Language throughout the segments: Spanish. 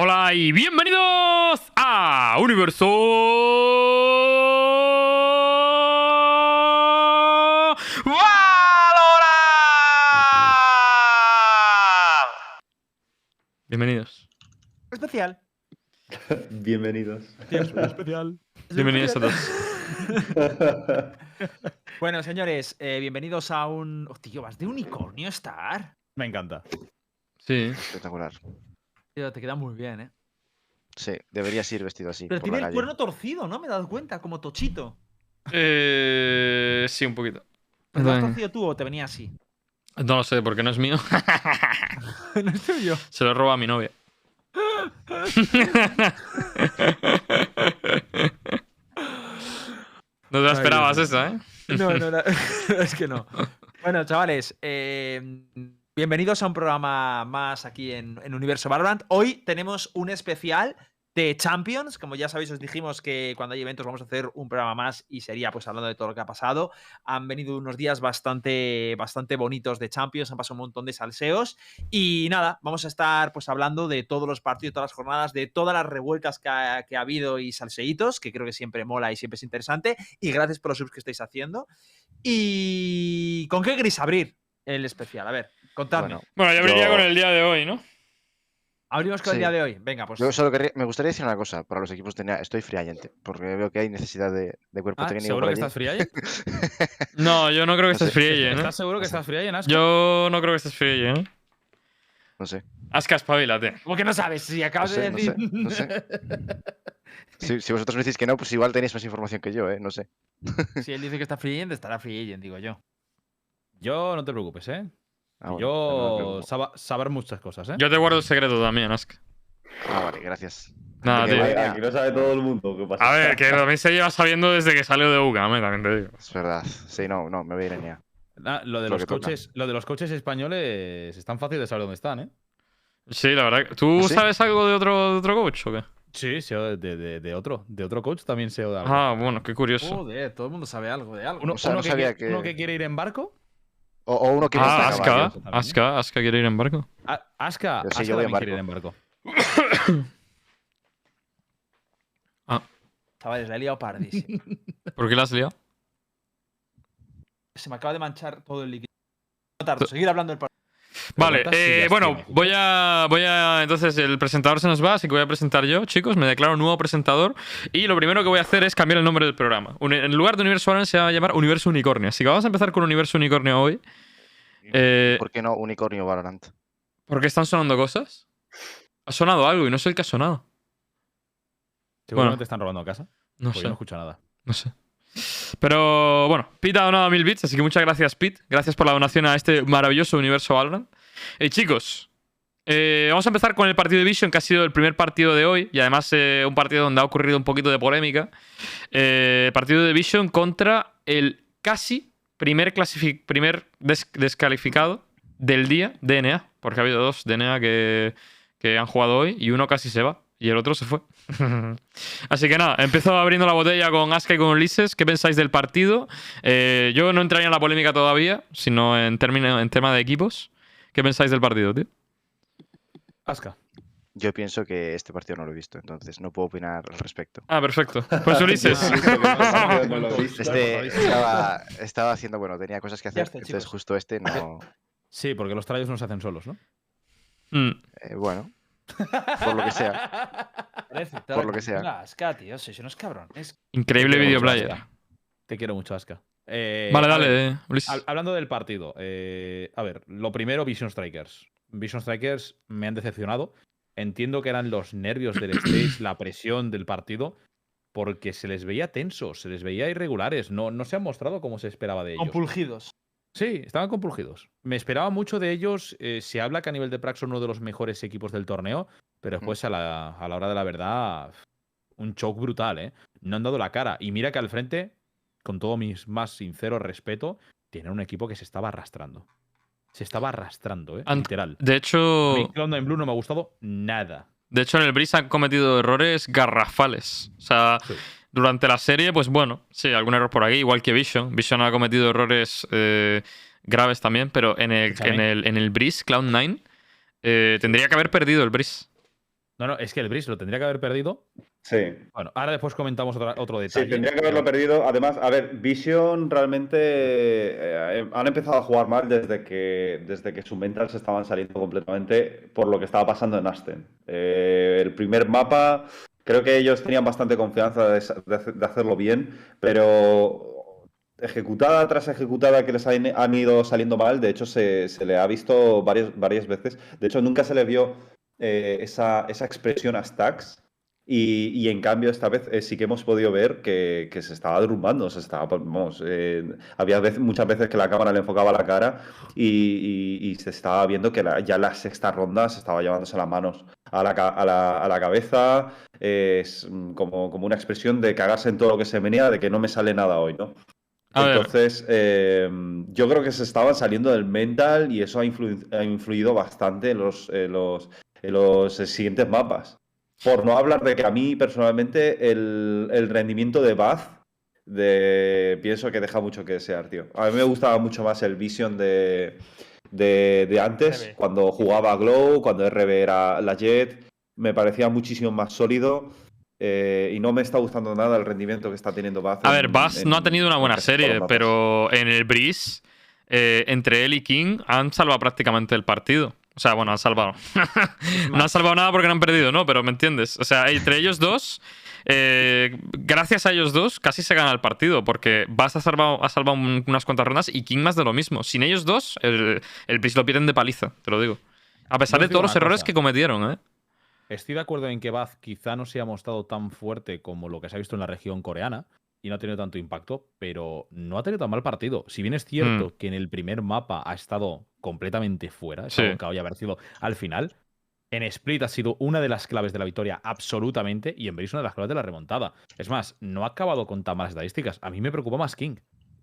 Hola y bienvenidos a Universo Valorant. Bienvenidos. Especial. Bienvenidos. especial. Bienvenidos a todos. Bueno, señores, eh, bienvenidos a un. Hostia, ¿vas de unicornio Star? Me encanta. Sí. Espectacular. Tío, te queda muy bien, ¿eh? Sí, deberías ir vestido así. Pero por tiene la el calle. cuerno torcido, ¿no? Me he dado cuenta, como tochito. Eh, sí, un poquito. ¿Pero lo has torcido tú o te venía así? No lo sé, porque no es mío. no es tuyo. Se lo roba a mi novia. No te la Ay, esperabas Dios esa, ¿eh? No, no, no, es que no. Bueno, chavales, eh, bienvenidos a un programa más aquí en, Universo Valorant. Hoy tenemos un especial de Champions. Como ya sabéis, os dijimos que cuando hay eventos vamos a hacer un programa más y sería pues hablando de todo lo que ha pasado. Han venido unos días bastante, bastante bonitos de Champions, han pasado un montón de salseos. Y nada, vamos a estar pues hablando de todos los partidos, todas las jornadas, de todas las revueltas que ha, que ha habido y salseitos, que creo que siempre mola y siempre es interesante. Y gracias por los subs que estáis haciendo. ¿Y con qué queréis abrir el especial? A ver, contadme. Bueno, Bueno, ya abriría Yo- con el día de hoy, ¿no? Abrimos con el día de hoy. Venga, pues. yo solo querría- me gustaría decir una cosa para los equipos de NEA. Estoy friayente, porque veo que hay necesidad de, de cuerpo Ah, técnico ¿Seguro que allí. estás free Allen? No, yo no creo que No estés free agent, ¿eh? ¿Estás seguro que estás Aska? Yo no creo que estés free agent, ¿eh? No sé. Aska, espabilate. ¿Cómo que no sabes? Si No acabas sé, de no decir. sé, no sé. Si, si vosotros me decís que no, pues igual tenéis más información que yo, ¿eh? No sé. si él dice que está free agent, estará free agent, digo yo. Yo no te preocupes, ¿eh? Ah, bueno, yo saba- saber muchas cosas, ¿eh? Yo te guardo el secreto también, Aska. Ah, vale, gracias. Nada, tío. vaya- Aquí lo sabe todo el mundo. ¿Qué pasa? A ver, que también se lleva sabiendo desde que salió de UCAM, ¿eh? también te digo. Es verdad. Sí, no, no, me voy a ir en NEA. Ah, lo, de lo los coches, lo de los coches españoles es tan fácil de saber dónde están, ¿eh? Sí, la verdad. que- ¿Tú ¿Ah, sí? sabes algo de otro, de otro coach o qué? Sí, sé de, de- de otro. De otro coach también sé de algo. Ah, bueno, qué curioso. Joder, todo el mundo sabe algo de algo. Uno, o sea, uno no que sabía quiere, que- uno que quiere ir en barco. O, o uno que Ah, caballos. también, ¿eh? Aska, Aska quiere ir en barco. Ah, Aska, Yo sí, Aska yo voy en quiere ir en barco. Chavales, la he liado pardísimo. ¿Por qué la has liado? Se me acaba de manchar todo el líquido. No tardo, seguir hablando del partido. Vale, si eh, bueno, tiene. voy a, voy a. Entonces, el presentador se nos va, así que voy a presentar yo, chicos. Me declaro nuevo presentador. Y lo primero que voy a hacer es cambiar el nombre del programa. Un- en lugar de Universo Valorant se va a llamar Universo Unicornio. Así que vamos a empezar con Universo Unicornio hoy. Eh, ¿Por qué no Unicornio Valorant? porque están sonando cosas. Ha sonado algo y no sé el que ha sonado. Seguramente Bueno. están robando casa. No sé. yo no escucho nada. No sé. Pero bueno, Pete ha donado mil bits, así que muchas gracias, Pete. Gracias por la donación a este maravilloso universo Valorant. Y chicos, eh, vamos a empezar con el partido de Vision, que ha sido el primer partido de hoy, y además eh, un partido donde ha ocurrido un poquito de polémica. Eh, partido de Vision contra el casi primer, primer des- descalificado del día, DNA, porque ha habido dos DNA que, que han jugado hoy, y uno casi se va, y el otro se fue. Así que nada, empezó abriendo la botella con Aska y con Ulises. ¿Qué pensáis del partido? Eh, yo no entraría en la polémica todavía, sino en, término, en tema de equipos. ¿Qué pensáis del partido, tío? Aska. Yo pienso que este partido no lo he visto, entonces no puedo opinar al respecto. Ah, perfecto. Pues Ulises. Este estaba, estaba haciendo, bueno, tenía cosas que hacer, está, entonces chicos. justo este no. Sí, porque los trayos no se hacen solos, ¿no? Mm, eh, bueno, por lo que sea. Por lo que sea. Venga, Ska, tío, si no es cabrón. Increíble Te quiero video mucho, player. Aska. Te quiero mucho, Aska. Eh, Vale, ver, dale, eh, hablando del partido, eh, a ver, lo primero, Vision Strikers. Vision Strikers me han decepcionado. Entiendo que eran los nervios del stage, la presión del partido, porque se les veía tensos, se les veía irregulares, no, no se han mostrado como se esperaba de ellos. Compulgidos. Sí, estaban compulgidos. Me esperaba mucho de ellos. eh, se habla que a nivel de Prax son uno de los mejores equipos del torneo, pero después a la, a la hora de la verdad, un shock brutal, ¿eh? No han dado la cara. Y mira que al frente, con todo mi más sincero respeto, tienen un equipo que se estaba arrastrando. Se estaba arrastrando, ¿eh? Ant- Literal. De A hecho, mí Cloud9 Blue no me ha gustado nada. de hecho, en el Breeze han cometido errores garrafales. O sea, Sí. durante la serie, pues bueno, sí, algún error por aquí, igual que Vision. Vision ha cometido errores eh, graves también, pero en el, en el, en el Breeze, Cloud9, eh, tendría que haber perdido el Breeze. No, no, es que el Breeze lo tendría que haber perdido. Sí. Bueno, ahora después comentamos otra- otro Sí, detalle. tendría que haberlo perdido. Además, a ver, Vision realmente eh, han empezado a jugar mal desde que, desde que sus mentals estaban saliendo completamente por lo que estaba pasando en Aston. Eh, el primer mapa, creo que ellos tenían bastante confianza de, hacerlo bien, pero ejecutada tras ejecutada que les han, han ido saliendo mal, de hecho se, se le ha visto varias, varias veces. De hecho, nunca se le vio eh, esa, esa expresión a Stacks. Y, y en cambio, esta vez eh, sí que hemos podido ver que, que se estaba derrumbando. Se estaba, vamos, eh, había muchas veces que la cámara le enfocaba la cara y, y- y se estaba viendo que la- ya la sexta ronda se estaba llevándose las manos a la, a la- a la cabeza. eh, es mm, como, como una expresión de cagarse en todo lo que se venía, de que no me sale nada hoy, ¿no? A. Entonces, eh, yo creo que se estaban saliendo del mental y eso ha, influ- ha influido bastante en los, en los, en los siguientes mapas. Por no hablar de que a mí personalmente el, el rendimiento de Bath de, pienso que deja mucho que desear, tío. A mí me gustaba mucho más el Vision de, de, de antes, RB. cuando jugaba Glow, cuando RB era la Jet. Me parecía muchísimo más sólido. eh, y no me está gustando nada el rendimiento que está teniendo Bath. A ver, Bass no ha en- tenido una en buena serie, pero en el Breeze, eh, entre él y King, han salvado prácticamente el partido. O sea, bueno, han salvado. no han salvado nada porque no han perdido, ¿no? Pero me entiendes. O sea, entre ellos dos, eh, gracias a ellos dos, casi se gana el partido. Porque Bass ha salvado, ha salvado un- unas cuantas rondas y King más de lo mismo. Sin ellos dos, el, el lo pierden de paliza, te lo digo. A pesar de todos los errores cosa. que cometieron, ¿eh? Estoy de acuerdo en que Baz quizá no se ha mostrado tan fuerte como lo que se ha visto en la región coreana y no ha tenido tanto impacto, pero no ha tenido tan mal partido. Si bien es cierto Mm. que en el primer mapa ha estado completamente fuera, es Sí. había haber sido al final, en Split ha sido una de las claves de la victoria absolutamente y en Breeze una de las claves de la remontada. Es más, no ha acabado con tan malas estadísticas. A mí me preocupa más King.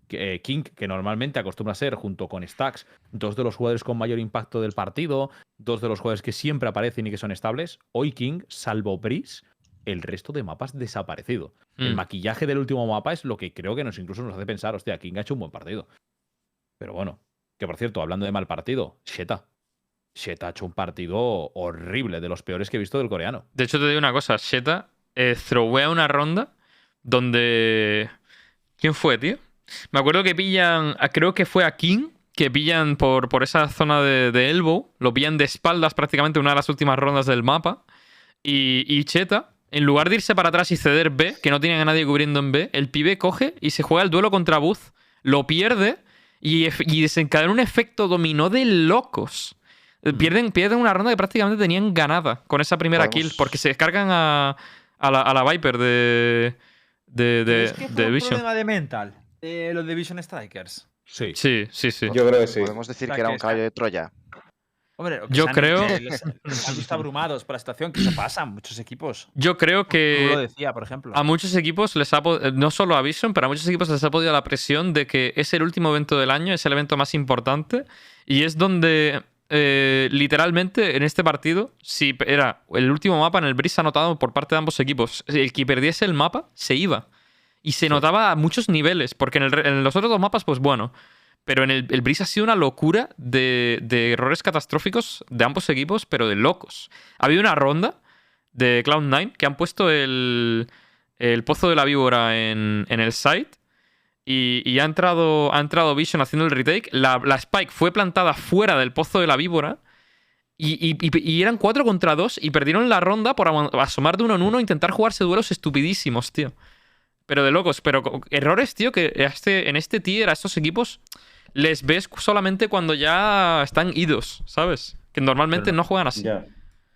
Que, eh, King, que normalmente acostumbra a ser, junto con Stacks, dos de los jugadores con mayor impacto del partido, dos de los jugadores que siempre aparecen y que son estables. Hoy King, salvo Breeze, el resto de mapas desaparecido. El Mm. maquillaje del último mapa es lo que creo que nos incluso nos hace pensar, hostia, King ha hecho un buen partido. Pero bueno, que por cierto, hablando de mal partido, Sheta. Sheta ha hecho un partido horrible, de los peores que he visto del coreano. De hecho, te digo una cosa. Sheta eh, throwea una ronda donde... ¿Quién fue, tío? Me acuerdo que pillan... a- Creo que fue a King, que pillan por, por esa zona de, de Elbow. Lo pillan de espaldas prácticamente una de las últimas rondas del mapa. Y, y Cheta, en lugar de irse para atrás y ceder B, que no tienen a nadie cubriendo en B, el pibe coge y se juega el duelo contra Booth. Lo pierde y, desencadena un efecto dominó de locos. Eh, Pierden, pierden una ronda que prácticamente tenían ganada con esa primera kill, porque se descargan a, a, la, a la Viper de, de, de, ¿Crees que de Vision. problema de mental de los de Vision Strikers? Sí. Sí, sí, sí. Yo creo que sí. Podemos decir que era un caballo de Troya. Hombre, que Yo han- creo- que les, les han visto abrumados por la situación, que eso pasa en muchos equipos. Yo creo Tú lo que decía, por ejemplo. a muchos equipos les ha eh, no solo a Vision, pero a muchos equipos les ha podido la presión de que es el último evento del año, es el evento más importante y es donde eh, literalmente en este partido, si era el último mapa en el Breeze anotado por parte de ambos equipos, el que perdiese el mapa se iba. Y se notaba a muchos niveles, porque en, el en los otros dos mapas, pues bueno. Pero en el, el Breeze ha sido una locura de, errores catastróficos de ambos equipos, pero de locos. Ha habido una ronda de Cloud9 que han puesto el, el pozo de la víbora en, el site y, ha, entrado, ha entrado Vision haciendo el retake. La, Spike fue plantada fuera del pozo de la víbora y, eran 4 contra 2 y perdieron la ronda por asomar de uno en uno intentar jugarse duelos estupidísimos, tío. Pero de locos, pero errores, tío, que este, en este tier, a estos equipos, les ves solamente cuando ya están idos, ¿sabes? Que normalmente Pero no juegan así. Ya.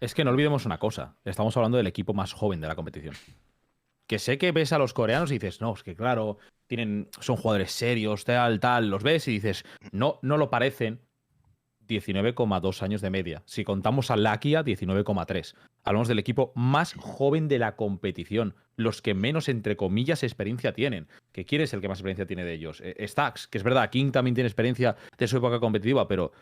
Es que no olvidemos una cosa. Estamos hablando del equipo más joven de la competición. Que sé que ves a los coreanos y dices, no, es que claro, tienen, son jugadores serios, tal, tal. Los ves y dices, no, no lo parecen. 19,2 años de media. Si contamos a Lakia, 19,3. Hablamos del equipo más joven de la competición. Los que menos, entre comillas, experiencia tienen. Que quién es el que más experiencia tiene de ellos? Eh, Stacks, que es verdad, King también tiene experiencia de su época competitiva, pero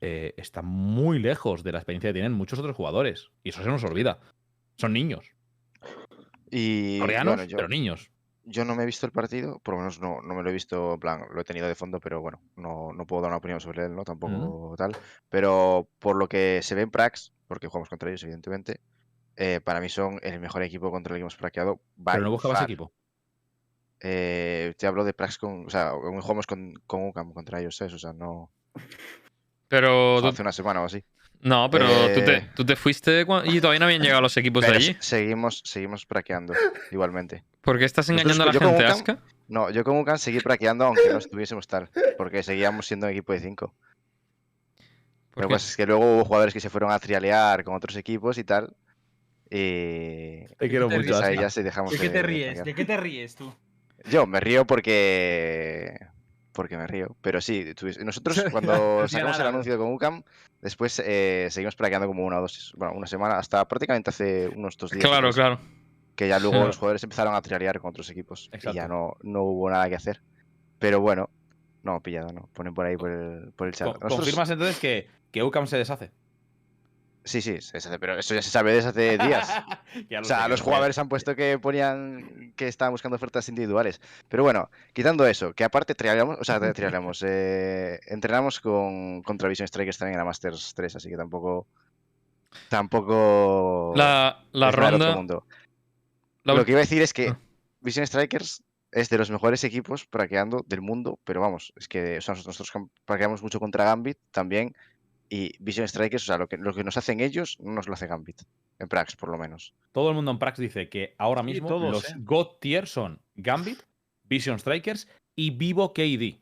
eh, está muy lejos de la experiencia que tienen muchos otros jugadores. Y eso se nos olvida. Son niños. Y Coreanos, bueno, yo, pero niños. Yo no me he visto el partido, por lo menos no, no me lo he visto, en plan, lo he tenido de fondo, pero bueno, no, no puedo dar una opinión sobre él, ¿no? Tampoco tal. Pero por lo que se ve en Prax, porque jugamos contra ellos, evidentemente, eh, para mí son el mejor equipo contra el que hemos praqueado. Pero no buscabas far. equipo. Eh, te hablo de Prax con. O sea, jugamos con, con UCAM contra ellos, ¿sabes? O sea, no. Pero tú- Hace una semana o así. no, pero tú, te, Eh. tú te fuiste y todavía no habían llegado los equipos de allí. se- seguimos, seguimos praqueando igualmente. ¿Por qué estás Nosotros engañando a la gente, Ucam- Aska? No, yo con UCAM seguí praqueando aunque no estuviésemos tal. Porque seguíamos siendo un equipo de 5. ¿Por Lo que pasa es que luego hubo jugadores que se fueron a trialear con otros equipos y tal. Y. Te quiero te mucho. ríes? ahí Aska. ya sí dejamos ¿De qué te de ríes? ¿De qué te ríes tú? Yo me río porque. Porque me río. Pero sí, nosotros cuando sacamos el anuncio con UCAM, después eh, seguimos praqueando como una o dos. Bueno, una semana, hasta prácticamente hace unos dos días. Claro, claro. Que ya luego los jugadores empezaron a trialear con otros equipos. Y ya Exacto. no, no hubo nada que hacer. Pero bueno, no, pillado, no. Ponen por ahí por el, por el chat. Nosotros- ¿Confirmas entonces que, que UCAM se deshace? Sí, sí, se deshace, pero eso ya se sabe desde hace días. O sea, los jugadores han puesto que ponían que estaban buscando ofertas individuales. Pero bueno, quitando eso, que aparte trialeamos, o sea, tri- trialeamos, eh, entrenamos con contra Vision Strikers también en la Masters 3, así que tampoco. Tampoco. La, la ronda. La Lo que iba a decir es que Ah. Vision Strikers es de los mejores equipos praqueando del mundo, pero vamos, es que o sea, nosotros, praqueamos mucho contra Gambit también. Y Vision Strikers, o sea, lo que, lo que nos hacen ellos, no nos lo hace Gambit. En Prax, por lo menos. Todo el mundo en Prax dice que ahora Sí, mismo todos, los ¿eh? God tier son Gambit, Vision Strikers y Vivo KD.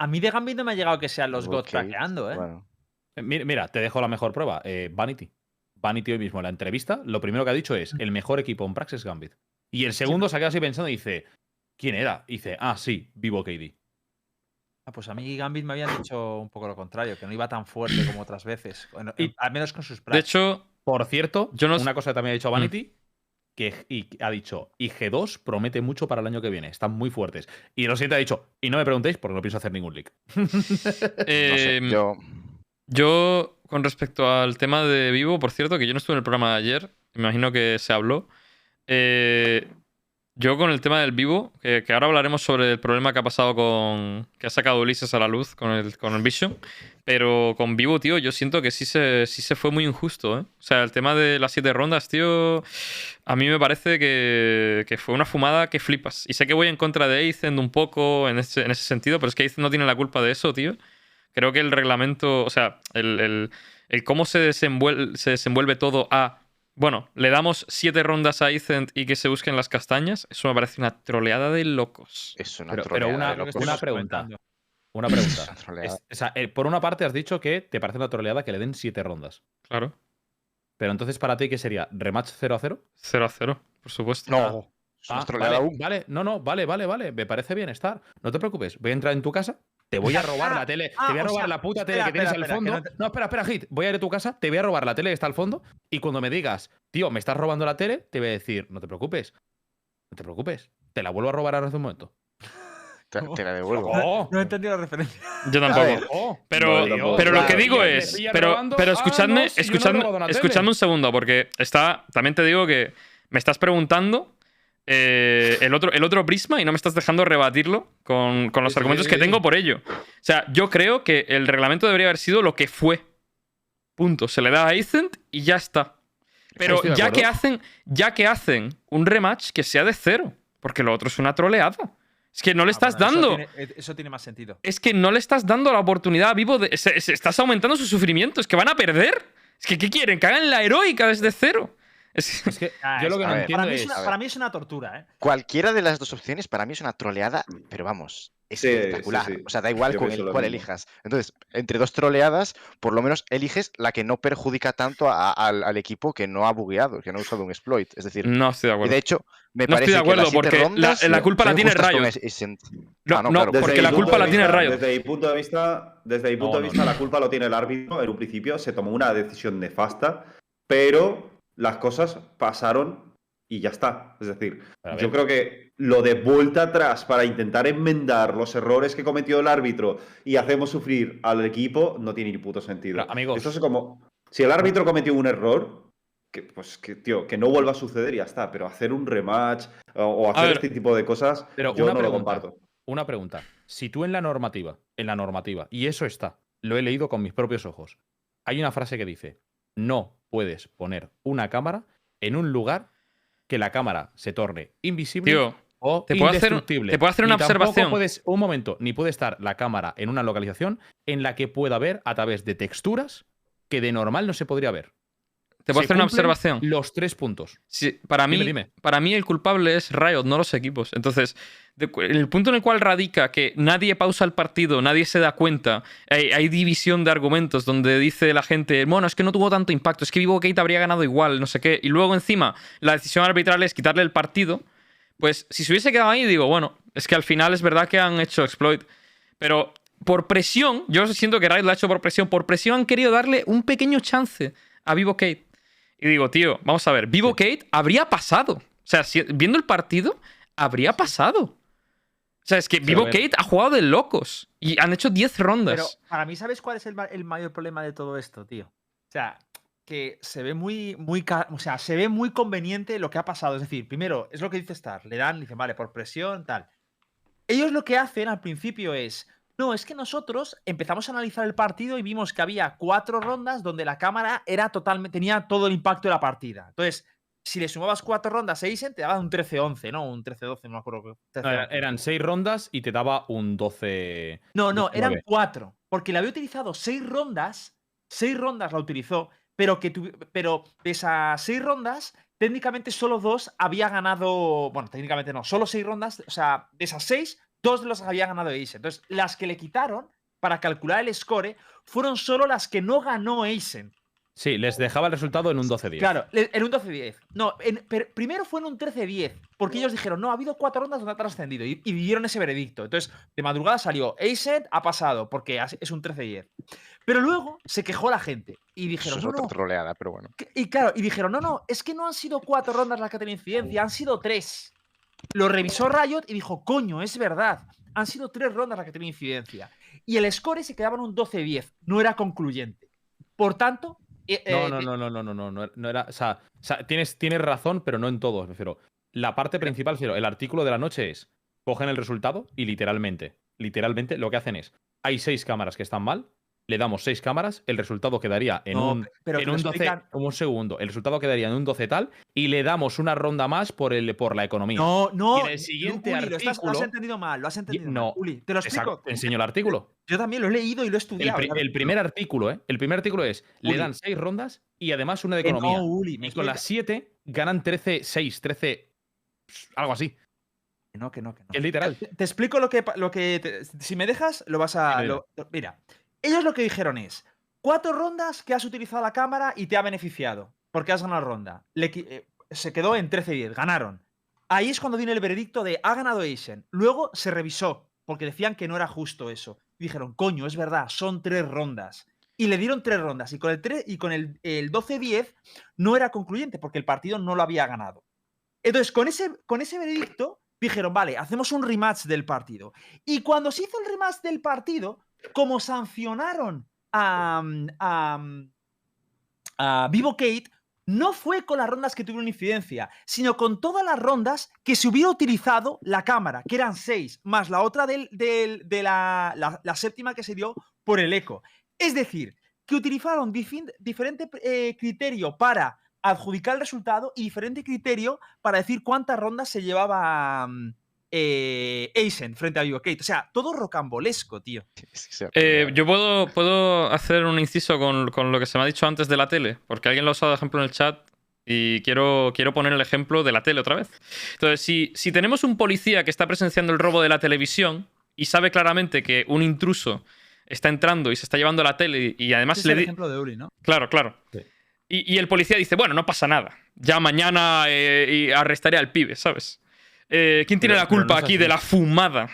A mí de Gambit no me ha llegado que sean los Ok, gods traqueando, ¿eh? Bueno, Eh, Mira, mira, te dejo la mejor prueba. eh, Vanity. Vanity hoy mismo en la entrevista, lo primero que ha dicho es: el mejor equipo en Prax es Gambit. Y el segundo se ha quedado así pensando y dice: ¿Quién era? Y dice: Ah, sí, Vivo KD. Ah, pues a mí Gambit me habían dicho un poco lo contrario, que no iba tan fuerte como otras veces. Bueno, Y- en- al menos con sus De prax. hecho, Por cierto, Yo no una cosa que también ha dicho Mm. Vanity, que y ha dicho, y G2 promete mucho para el año que viene, están muy fuertes. Y lo siguiente ha dicho, y no me preguntéis porque no pienso hacer ningún leak. no sé, yo. Yo, con respecto al tema de Vivo, por cierto, que yo no estuve en el programa de ayer, me imagino que se habló. eh, yo con el tema del Vivo, que, ahora hablaremos sobre el problema que ha pasado con. que ha sacado Ulises a la luz con el, con el Vision. Pero con Vivo, tío, yo siento que sí se, sí se fue muy injusto, ¿eh? O sea, el tema de las siete rondas, tío, a mí me parece que, que fue una fumada que flipas. Y sé que voy en contra de Aizen un poco en ese, en ese sentido, pero es que Aizen no tiene la culpa de eso, tío. Creo que el reglamento, o sea, el, el- el cómo se desenvuelve, se desenvuelve todo a. Bueno, le damos siete rondas a Aicent y que se busquen las castañas. Eso me parece una troleada de locos. Es una Pero- pero troleada una- de locos. una pregunta. Una Es pregunta. una troleada. Es- o sea, eh, por una parte has dicho que te parece una troleada que le den siete rondas. Claro. Pero entonces para ti, ¿qué sería? ¿Rematch 0 a 0? 0 a 0, por supuesto. No, es una Ah, troleada vale, aún. vale, no, no, vale, vale, vale. Me parece bien estar. No te preocupes. Voy a entrar en tu casa. Te voy a robar la tele. ah, te voy a o robar sea, la puta tele espera, que tienes espera, al fondo. no espera, espera, Hit. Voy a ir a tu casa. Te voy a robar la tele que está al fondo. Y cuando me digas, tío, me estás robando la tele, te voy a decir, no te preocupes. No te preocupes. Te la vuelvo a robar ahora hace un momento. Te, te la devuelvo. Oh, No he entendido la referencia. Yo A tampoco. oh. Pero, No, yo tampoco. pero lo que digo es. Pero, pero Ah, escuchadme, no, si yo no he escuchadme, tele. escuchadme un segundo, porque está. También te digo que me estás preguntando eh, el, otro, el otro prisma y no me estás dejando rebatirlo con, con los Sí, sí, argumentos sí, que tengo por ello. O sea, yo creo que el reglamento debería haber sido lo que fue. Punto. Se le da a Aicent y ya está. Pero ya que, hacen, ya que hacen un rematch que sea de cero, porque lo otro es una troleada. Es que no le Ah, estás bueno, dando. Eso tiene, eso tiene más sentido. Es que no le estás dando la oportunidad a Vivo de. se- se- estás aumentando su sufrimiento. Es que van a perder. Es que, ¿qué quieren? Que hagan la heroica desde cero. Es- que Ah, yo lo es- que a no ver, entiendo para, mí es una, a ver. para mí es una tortura, ¿eh? Cualquiera de las dos opciones para mí es una troleada, pero vamos, es Sí, espectacular. sí. O sea, da igual con el cuál mismo. elijas. Entonces, entre dos troleadas, por lo menos eliges la que no perjudica tanto a- al, al equipo que no ha bugueado, que no ha usado un exploit. Es decir, no estoy de y acuerdo. de hecho, me No estoy parece de acuerdo, que porque la- rondas la culpa la tiene Isent. No, Ah, no, no, claro. porque Desde la mi culpa punto la de tiene vista- Riot. Desde mi punto de vista, desde mi No, punto de no, vista no. la culpa lo tiene el árbitro. En un principio se tomó una decisión nefasta, pero las cosas pasaron y ya está. Es decir, yo creo que lo de vuelta atrás para intentar enmendar los errores que cometió el árbitro y hacemos sufrir al equipo no tiene ni puto sentido. Pero, amigos. Eso es como si el árbitro cometió un error, que pues que tío, que no vuelva a suceder y ya está, pero hacer un rematch o, o hacer ver, este tipo de cosas pero yo no lo comparto. Una pregunta. Si tú en la normativa, en la normativa, y eso está, lo he leído con mis propios ojos, hay una frase que dice, no puedes poner una cámara en un lugar que la cámara se torne invisible Tío, o te puedo hacer- indestructible. te puedo hacer una Ni tampoco observación. Puedes, un momento, ni puede estar la cámara en una localización en la que pueda ver a través de texturas que de normal no se podría ver. Te puedo hacer una observación. Los tres puntos. Sí, para, mí, Dime, para mí el culpable es Riot, no los equipos. Entonces, de el punto en el cual radica que nadie pausa el partido, nadie se da cuenta, hay, hay división de argumentos donde dice la gente, bueno, es que no tuvo tanto impacto, es que Vivo Gate habría ganado igual, no sé qué, y luego encima la decisión arbitral es quitarle el partido, pues si se hubiese quedado ahí, digo, bueno, es que al final es verdad que han hecho exploit, pero por presión, yo siento que Riot lo ha hecho por presión, por presión han querido darle un pequeño chance a Vivo Kate. Y digo, tío, vamos a ver, Vivo Kate habría pasado. O sea, si- viendo el partido, habría pasado. O sea, es que Vivo. Kate ha jugado de locos. Y han hecho 10 rondas. Pero para mí, ¿sabes cuál es el, ma- el mayor problema de todo esto, tío? O sea, que se ve muy, muy, o sea, se ve muy conveniente lo que ha pasado. Es decir, primero, es lo que dice Star, le dan, dicen, vale, por presión, tal. Ellos lo que hacen al principio es, no, es que nosotros empezamos a analizar el partido y vimos que había cuatro rondas donde la cámara era totalmente, tenía todo el impacto de la partida. Entonces, si le sumabas cuatro rondas a Eisen, te daba un 13-11, ¿no? Un 13-12, no me acuerdo. qué- No, era- 13-11. eran seis rondas y te daba un 12. No, no, eran 19. cuatro. Porque le había utilizado seis rondas. Seis rondas la utilizó. Pero que pero de esas seis rondas, técnicamente solo dos había ganado. Bueno, técnicamente no, solo seis rondas. O sea, de esas seis, dos de las había ganado Ace. Entonces, las que le quitaron para calcular el score fueron solo las que no ganó Eisen. Sí, les dejaba el resultado en un 12-10. Claro, en un 12-10. No, en- per- primero fue en un 13-10, porque ellos dijeron, no, ha habido cuatro rondas donde ha trascendido y, y dieron ese veredicto. Entonces, de madrugada salió, Aset ha pasado, porque es un 13-10. Pero luego se quejó la gente y Eso dijeron, es no, otra no, troleada, pero bueno. que- Y claro, y dijeron, no, no, es que no han sido cuatro rondas las que han tenido incidencia, han sido tres. Lo revisó Riot y dijo, coño, es verdad. Han sido tres rondas las que tenido incidencia. Y el score se quedaba en un 12-10, no era concluyente. Por tanto. eh, No, eh, no, no, no, no, no, no, no, no era. O sea, o sea, tienes, tienes razón, pero no en todo, me refiero. La parte principal, refiero, el artículo de la noche es: cogen el resultado y literalmente, literalmente lo que hacen es: hay seis cámaras que están mal, le damos seis cámaras, el resultado quedaría en No, un. pe- pero en un 12, explican- un segundo, el resultado quedaría en un 12 tal y le damos una ronda más por, el, por la economía. No, no. Y en el Uli, siguiente lo, estás- lo has artículo- entendido mal, lo has entendido no, mal. Uli, te lo explico. Exacto, te enseño el artículo. Yo también lo he leído y lo he El, estudiado. pri- el primer artículo, ¿eh? El primer artículo es: le dan seis rondas y además una de Que no, economía. Uli, me Y con las 7 ganan 13-6, 13. Algo así. Que no, que no, que no. Es literal. Te, te explico lo que. Lo que te- si me dejas, lo vas a. Lo- mira, ellos lo que dijeron es: cuatro rondas que has utilizado la cámara y te ha beneficiado. Porque has ganado ronda. Eh, se quedó en 13-10, ganaron. Ahí es cuando viene el veredicto de ha ganado Asian. Luego se revisó, porque decían que no era justo eso. Dijeron, coño, es verdad, son tres rondas. Y le dieron tres rondas. Y con el, tre- y con el, el 12-10 no era concluyente, porque el partido no lo había ganado. Entonces, con ese, con ese veredicto, dijeron, vale, hacemos un rematch del partido. Y cuando se hizo el rematch del partido, como sancionaron a, mm, mm, a Vivo Kate, no fue con las rondas que tuvieron incidencia, sino con todas las rondas que se hubiera utilizado la cámara, que eran seis, más la otra del, de la, la- séptima que se dio por el eco. Es decir, que utilizaron diferente eh, criterio para adjudicar el resultado y diferente criterio para decir cuántas rondas se llevaba mm, eh, Aizen frente a Vivo Kate. O sea, todo rocambolesco, tío. Eh, yo puedo, puedo hacer un inciso con, con lo que se me ha dicho antes de la tele, porque alguien lo ha usado de ejemplo en el chat y quiero, quiero poner el ejemplo de la tele otra vez. Entonces, si, si tenemos un policía que está presenciando el robo de la televisión y sabe claramente que un intruso está entrando y se está llevando la tele y, además le es el ejemplo de Uli, ¿no? Claro, claro. Sí. Y, y el policía dice, bueno, no pasa nada. Ya mañana eh, y arrestaré al pibe, ¿sabes? Eh, ¿Quién tiene Pero- la culpa no aquí de la fumada?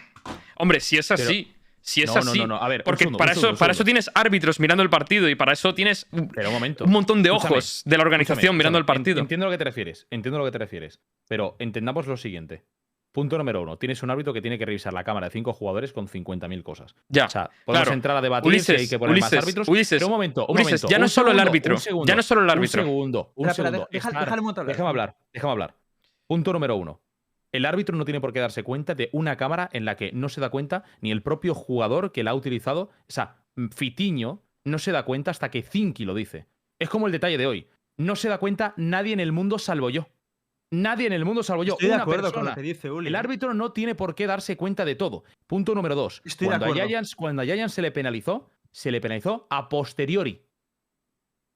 Hombre, si es así, si es no, así. no, no, no. A ver, Porque segundo, para, eso, para eso tienes árbitros mirando el partido y para eso tienes un Pero un momento. un montón de Escúchame, ojos de la organización Escúchame, mirando el partido. en- Entiendo lo que te refieres. Entiendo lo que te refieres. Pero entendamos lo siguiente. Punto número uno. Tienes un árbitro que tiene que revisar la cámara de cinco jugadores con 50.000 cosas. ya. O sea, podemos claro. entrar a debatir si hay Ulises, que poner más Ulises, árbitros. Ulises, pero un momento, un Ulises, momento. ya no solo el árbitro, un segundo, ya no solo el árbitro. Un segundo, un Espera, espera, segundo. deja- hablar, déjame hablar, déjame hablar. Punto número uno. El árbitro no tiene por qué darse cuenta de una cámara en la que no se da cuenta ni el propio jugador que la ha utilizado. O sea, Fitiño no se da cuenta hasta que Zinky lo dice. Es como el detalle de hoy. no se da cuenta nadie en el mundo salvo yo. Nadie en el mundo salvo yo. Estoy de Una acuerdo con lo persona. que dice Uli. El árbitro no tiene por qué darse cuenta de todo. Punto número dos. Estoy de cuando, a acuerdo. Giants, cuando a Giants se le penalizó, se le penalizó a posteriori.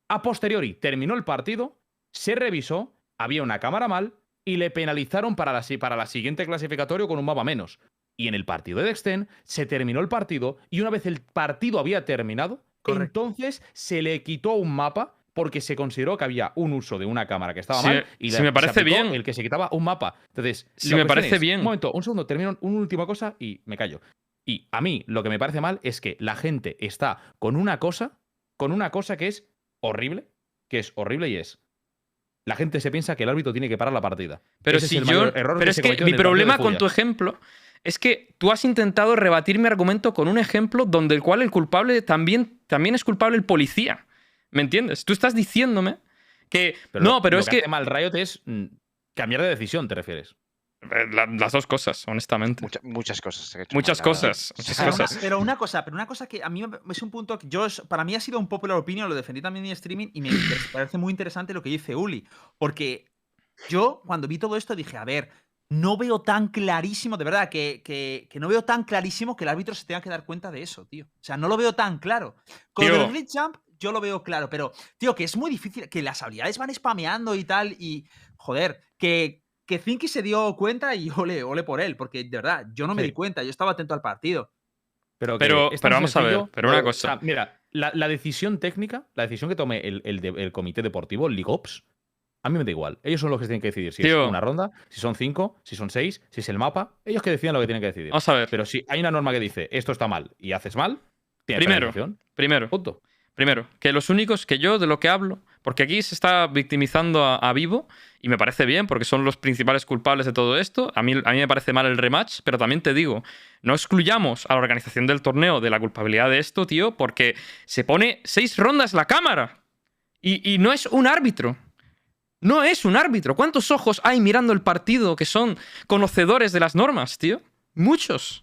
A posteriori, terminó el partido, se revisó, había una cámara mal y le penalizaron para la, si- para la siguiente clasificatorio con un mapa menos. Y en el partido de Extend se terminó el partido y una vez el partido había terminado, Correcto. entonces se le quitó un mapa porque se consideró que había un uso de una cámara que estaba mal y sí le- me parece bien. el que se quitaba un mapa. Entonces, la me parece es- bien. Un momento, un segundo, termino una última cosa y me callo. Y a mí lo que me parece mal es que la gente está con una cosa, con una cosa que es horrible, que es horrible y es. La gente se piensa que el árbitro tiene que parar la partida. Pero Ese es si el yo. mayor error pero que es se que mi problema con tu ejemplo es que tú has intentado rebatir mi argumento con un ejemplo donde el cual el culpable también, también es culpable el policía. ¿Me entiendes? Tú estás diciéndome que. Pero no, lo- pero lo es que. hace mal Riot es mm, cambiar de decisión, ¿te refieres? Eh, la- las dos cosas, honestamente. Mucha- muchas cosas. Muchas cosas. Muchas Pero una, cosas. pero una cosa, pero una cosa que a mí me- es un punto que yo para mí ha sido un popular opinion, lo defendí también en streaming y me parece muy interesante lo que dice Uli, porque yo cuando vi todo esto dije, a ver, no veo tan clarísimo, de verdad, que, que- que no veo tan clarísimo que el árbitro se tenga que dar cuenta de eso, tío. O sea, no lo veo tan claro. Con Tío. el glitch jump yo lo veo claro, pero, tío, que es muy difícil, que las habilidades van spameando y tal, y, joder, que, que Zinky se dio cuenta y ole, ole por él, porque de verdad, yo no me Sí. di cuenta, yo estaba atento al partido. Pero, Pero- pero vamos a ver, pero una o cosa. sea, mira, la, la decisión técnica, la decisión que tome el, el el comité deportivo, el League Ops, a mí me da igual. Ellos son los que tienen que decidir si Tío. es una ronda, si son cinco, si son seis, si es el mapa. Ellos que decidan lo que tienen que decidir. Vamos a ver. Pero si hay una norma que dice esto está mal y haces mal, tienes Primero. Primero, Punto. Primero, que los únicos que yo de lo que hablo, porque aquí se está victimizando a, Vivo, y me parece bien, porque son los principales culpables de todo esto. A mí, a mí me parece mal el rematch, pero también te digo, no excluyamos a la organización del torneo de la culpabilidad de esto, tío, porque se pone seis rondas la cámara. Y no es un árbitro. No es un árbitro. ¿Cuántos ojos hay mirando el partido que son conocedores de las normas, tío? Muchos.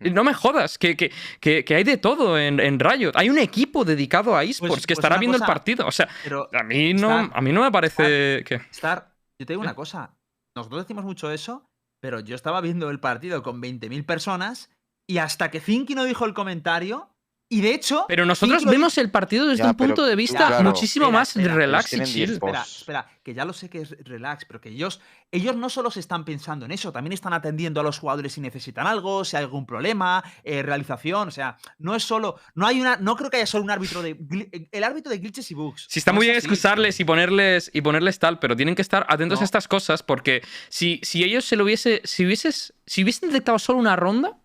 No me jodas, que, que, que, que hay de todo en, en Riot. Hay un equipo dedicado a esports Pues- que pues estará viendo el partido. O sea, a mí no, Star, a mí no me parece que. Star, yo te digo una cosa. Nosotros decimos mucho eso, pero yo estaba viendo el partido con 20.000 personas y hasta que Zinky no dijo el comentario, y de hecho. Pero nosotros vemos el partido desde Ya, un punto pero de vista claro. muchísimo Espera, más espera, relax y chill. Espera, espera, que ya lo sé que es relax, pero que ellos, ellos no solo se están pensando en eso, también están atendiendo a los jugadores si necesitan algo, si hay algún problema, eh, realización, o sea, no es solo, no hay una, no creo que haya solo un árbitro de, el árbitro de glitches y bugs. Si está no muy bien así. excusarles y ponerles y ponerles tal, pero tienen que estar atentos No. a estas cosas porque si, si ellos se lo hubiese, si hubieses, si hubiesen detectado solo una ronda,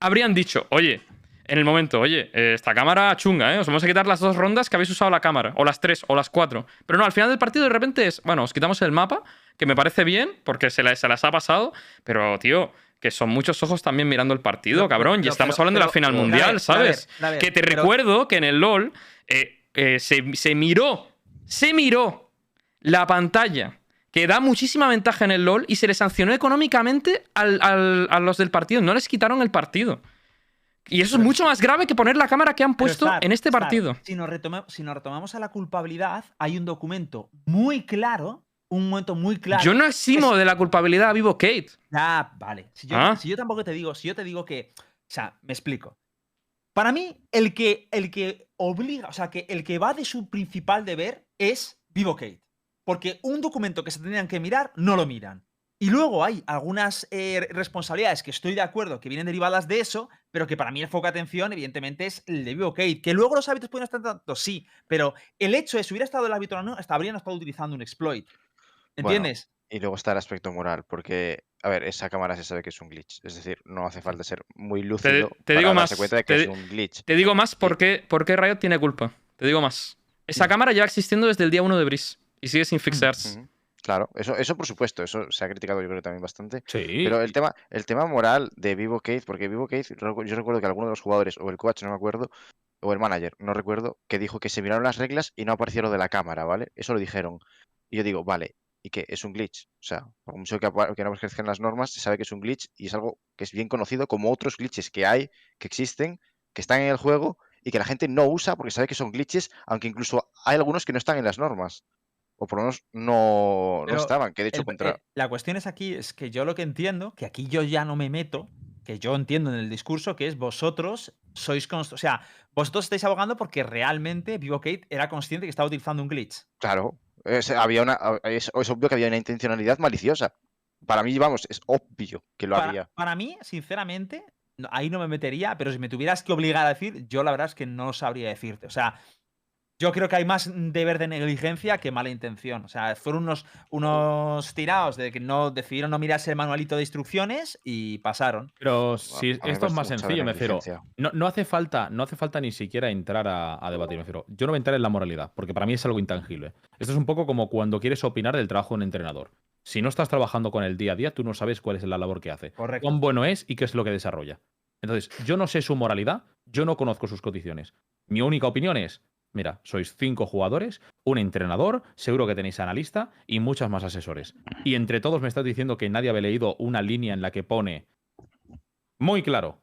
habrían dicho, oye, en el momento, oye, eh, esta cámara chunga, ¿eh? Os vamos a quitar las dos rondas que habéis usado la cámara, o las tres, o las cuatro. Pero no, al final del partido de repente es, bueno, os quitamos el mapa, que me parece bien, porque se, la- se las ha pasado, pero, tío, que son muchos ojos también mirando el partido, cabrón, y estamos hablando de la final mundial, ¿sabes? que te recuerdo que en el LOL eh, eh, se, se miró, se miró la pantalla que da muchísima ventaja en el LOL y se le sancionó económicamente al- al- a los del partido. No les quitaron el partido. Y eso es mucho más grave que poner la cámara que han puesto en este partido. Si nos, retoma- si nos retomamos a la culpabilidad, hay un documento muy claro, un momento muy claro. Yo no eximo de la culpabilidad a Vivo Kate. Ah, vale. Si yo, Ah. si yo tampoco te digo, si yo te digo que. O sea, me explico. Para mí, el que, el que obliga, o sea, que el que va de su principal deber es Vivo Kate. Porque un documento que se tendrían que mirar, no lo miran. Y luego hay algunas eh, responsabilidades que estoy de acuerdo que vienen derivadas de eso, pero que para mí el foco de atención, evidentemente, es el de Vivo Kate. Que luego los árbitros pueden estar tanto, sí, pero el hecho es, si hubiera estado el árbitro o no, hasta habrían estado utilizando un exploit. Bueno, ¿Entiendes? Y luego está el aspecto moral, porque, a ver, esa cámara se sabe que es un glitch. Es decir, no hace falta ser muy lúcido te para digo darse más, cuenta de que te es un glitch. Te digo más por qué, por qué Riot tiene culpa. Te digo más. Esa cámara lleva existiendo desde el día 1 de Breeze y sigue sin fixarse. Ujú. Claro, eso, eso por supuesto, eso se ha criticado yo creo también bastante. Sí. Pero el tema, el tema moral de Vivo Case, porque Vivo Case, yo recuerdo que alguno de los jugadores, o el coach, no me acuerdo, o el manager, no recuerdo, que dijo que se miraron las reglas y no apareció lo de la cámara, ¿vale? Eso lo dijeron. Y yo digo, vale, ¿y qué? Es un glitch. O sea, por mucho que, que no aparezcan las normas, se sabe que es un glitch y es algo que es bien conocido como otros glitches que hay, que existen, que están en el juego y que la gente no usa porque sabe que son glitches, aunque incluso hay algunos que no están en las normas. O por lo menos no, no estaban, que de hecho El- contra... eh, la cuestión es aquí, es que yo lo que entiendo, que aquí yo ya no me meto, que yo entiendo en el discurso, que es vosotros sois o sea, vosotros estáis abogando porque realmente Vivo Kate era consciente que estaba utilizando un glitch. Claro, es, había una, es, es obvio que había una intencionalidad maliciosa. Para mí, vamos, es obvio que lo Para, había. para mí, sinceramente, ahí no me metería, pero si me tuvieras que obligar a decir, yo la verdad es que no sabría decirte. O sea, yo creo que hay más deber de negligencia que mala intención. O sea, fueron unos, unos tirados de que no decidieron no mirarse el manualito de instrucciones y pasaron. Pero si esto es más sencillo, me refiero. No, no hace falta, no hace falta ni siquiera entrar a, a debatir, me refiero. Yo no voy a entrar en la moralidad, porque para mí es algo intangible. Esto es un poco como cuando quieres opinar del trabajo de un entrenador. Si no estás trabajando con el día a día, tú no sabes cuál es la labor que hace, Correcto. cuán bueno es y qué es lo que desarrolla. Entonces, yo no sé su moralidad, yo no conozco sus condiciones. Mi única opinión es, mira, sois cinco jugadores, un entrenador, seguro que tenéis analista y muchas más asesores. Y entre todos me estás diciendo que nadie había leído una línea en la que pone muy claro.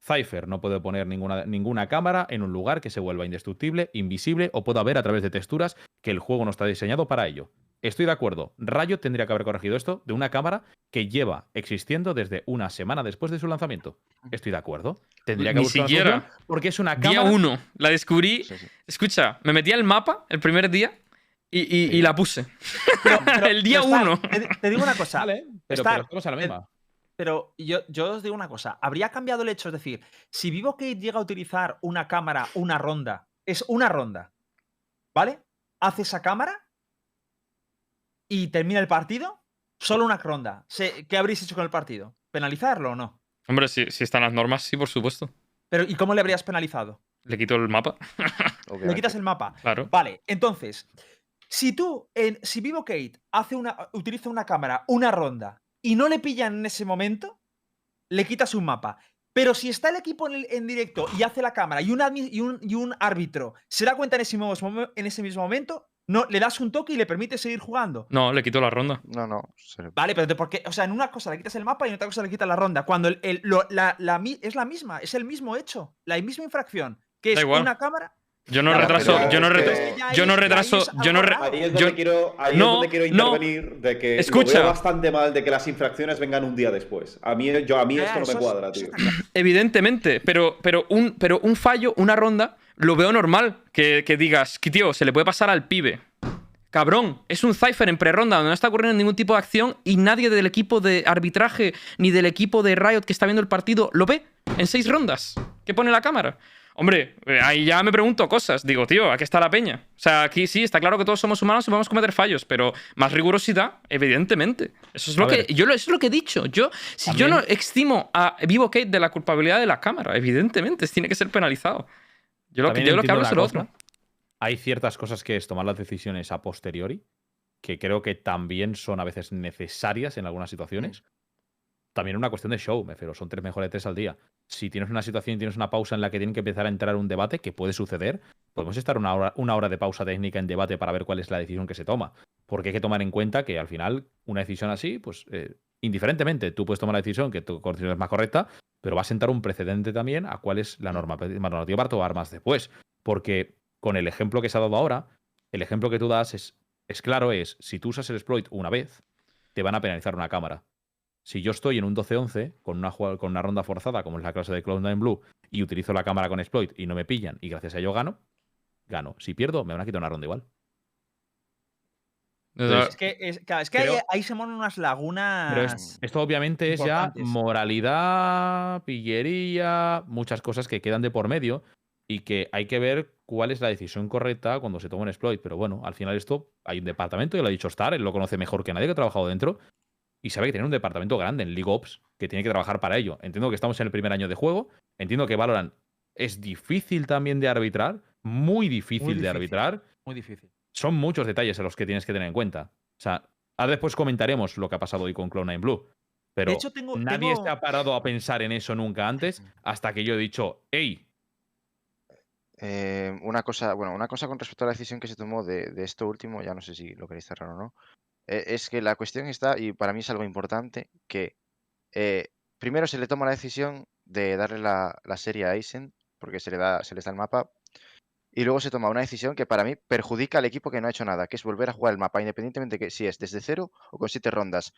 Cypher no puede poner ninguna, ninguna cámara en un lugar que se vuelva indestructible, invisible o pueda ver a través de texturas que el juego no está diseñado para ello. Estoy de acuerdo. Rayo tendría que haber corregido esto de una cámara que lleva existiendo desde una semana después de su lanzamiento. Estoy de acuerdo. Tendría que Ni siquiera. porque es una Día cámara. uno. La descubrí. Sí, sí. Escucha, me metí al mapa el primer día y, y- Sí. y la puse. Pero- pero- El día pero está- uno. Te, te digo una cosa. Vale, pero, a la misma. Pero yo, yo os digo una cosa, habría cambiado el hecho, es decir, si Vivo Kate llega a utilizar una cámara, una ronda, es una ronda, ¿vale? Hace esa cámara y termina el partido, solo una ronda. ¿Qué habréis hecho con el partido? ¿Penalizarlo o no? Hombre, si, si están las normas, sí, por supuesto. Pero ¿y cómo le habrías penalizado? Le quito el mapa, Le quitas el mapa. claro. Vale, entonces, si tú, en, si Vivo Kate hace una, utiliza una cámara, una ronda, y no le pillan en ese momento, le quitas un mapa. Pero si está el equipo en, el- en directo y hace la cámara y un, y, un, y un árbitro se da cuenta en ese, mismo, en ese mismo momento, no, le das un toque y le permite seguir jugando. No, le quito la ronda. No, no. se le- Vale, pero ¿por qué? O sea, en una cosa le quitas el mapa y en otra cosa le quitas la ronda. Cuando el, el- lo- la, la es la misma, es el mismo hecho, la misma infracción, que es igual. una cámara. Yo no Claro, retraso, yo no que- retraso, es que ya yo no retraso, yo no Ahí es Yo- donde, quiero, ahí no, es donde quiero no. intervenir de que Escucha. lo veo bastante mal de que las infracciones vengan un día después. A mí, yo, a mí Ah, esto no me cuadra, tío. Evidentemente, pero, pero, un, pero un fallo, una ronda, lo veo normal. Que, que digas, que tío, se le puede pasar al pibe. Cabrón, es un Cypher en pre-ronda donde no está ocurriendo ningún tipo de acción y nadie del equipo de arbitraje ni del equipo de Riot que está viendo el partido lo ve en seis rondas. ¿Qué pone la cámara? Hombre, eh, ahí ya me pregunto cosas. Digo, tío, aquí está la peña. O sea, aquí sí, está claro que todos somos humanos y vamos a cometer fallos, pero más rigurosidad, evidentemente. Eso es lo A que ver. yo eso es lo que he dicho. Yo, si yo no extimo a Vivo Kate de la culpabilidad de la cámara, evidentemente, tiene que ser penalizado. Yo lo que, yo lo que hablo es lo otro. Hay ciertas cosas que es tomar las decisiones a posteriori, que creo que también son a veces necesarias en algunas situaciones. También una cuestión de show, me refiero, son tres mejores tres al día. Si tienes una situación y tienes una pausa en la que tienen que empezar a entrar un debate, que puede suceder, podemos estar una hora, una hora de pausa técnica en debate para ver cuál es la decisión que se toma. Porque hay que tomar en cuenta que al final una decisión así, pues eh, indiferentemente, tú puedes tomar la decisión que tu consideración es más correcta, pero va a sentar un precedente también a cuál es la norma, normativa para tomar más después. Porque con el ejemplo que se ha dado ahora, el ejemplo que tú das es, es claro, es si tú usas el exploit una vez, te van a penalizar una cámara. Si yo estoy en un 12-11 con una, con una ronda forzada, como es la clase de Cloud9 Blue, y utilizo la cámara con exploit y no me pillan, y gracias a ello gano, gano. Si pierdo, me van a quitar una ronda igual. Entonces, Es que, es, claro, es que ahí, Pero- ahí se ponen unas lagunas. Pero es- esto obviamente es ya moralidad, pillería, muchas cosas que quedan de por medio y que hay que ver cuál es la decisión correcta cuando se toma un exploit. Pero bueno, al final esto hay un departamento, y lo ha dicho Star, él lo conoce mejor que nadie que ha trabajado dentro y sabe que tiene un departamento grande en League Ops que tiene que trabajar para ello. Entiendo que estamos en el primer año de juego, entiendo que Valorant es difícil también de arbitrar, muy difícil, Muy de arbitrar Muy difícil. Son muchos detalles a los que tienes que tener en cuenta. O sea, ahora después comentaremos lo que ha pasado hoy con Cloud9 Blue. Pero de hecho, tengo. nadie tengo- se ha parado a pensar en eso nunca antes hasta que yo he dicho, hey, Eh, una cosa, bueno, una cosa con respecto a la decisión que se tomó de, de esto último, ya no sé si lo queréis cerrar o no, eh, es que la cuestión está, y para mí es algo importante, que eh, primero se le toma la decisión de darle la, la serie a Aizen, porque se, le da, se les da el mapa. Y luego se toma una decisión que para mí perjudica al equipo que no ha hecho nada, que es volver a jugar el mapa, independientemente de que si es desde cero o con siete rondas.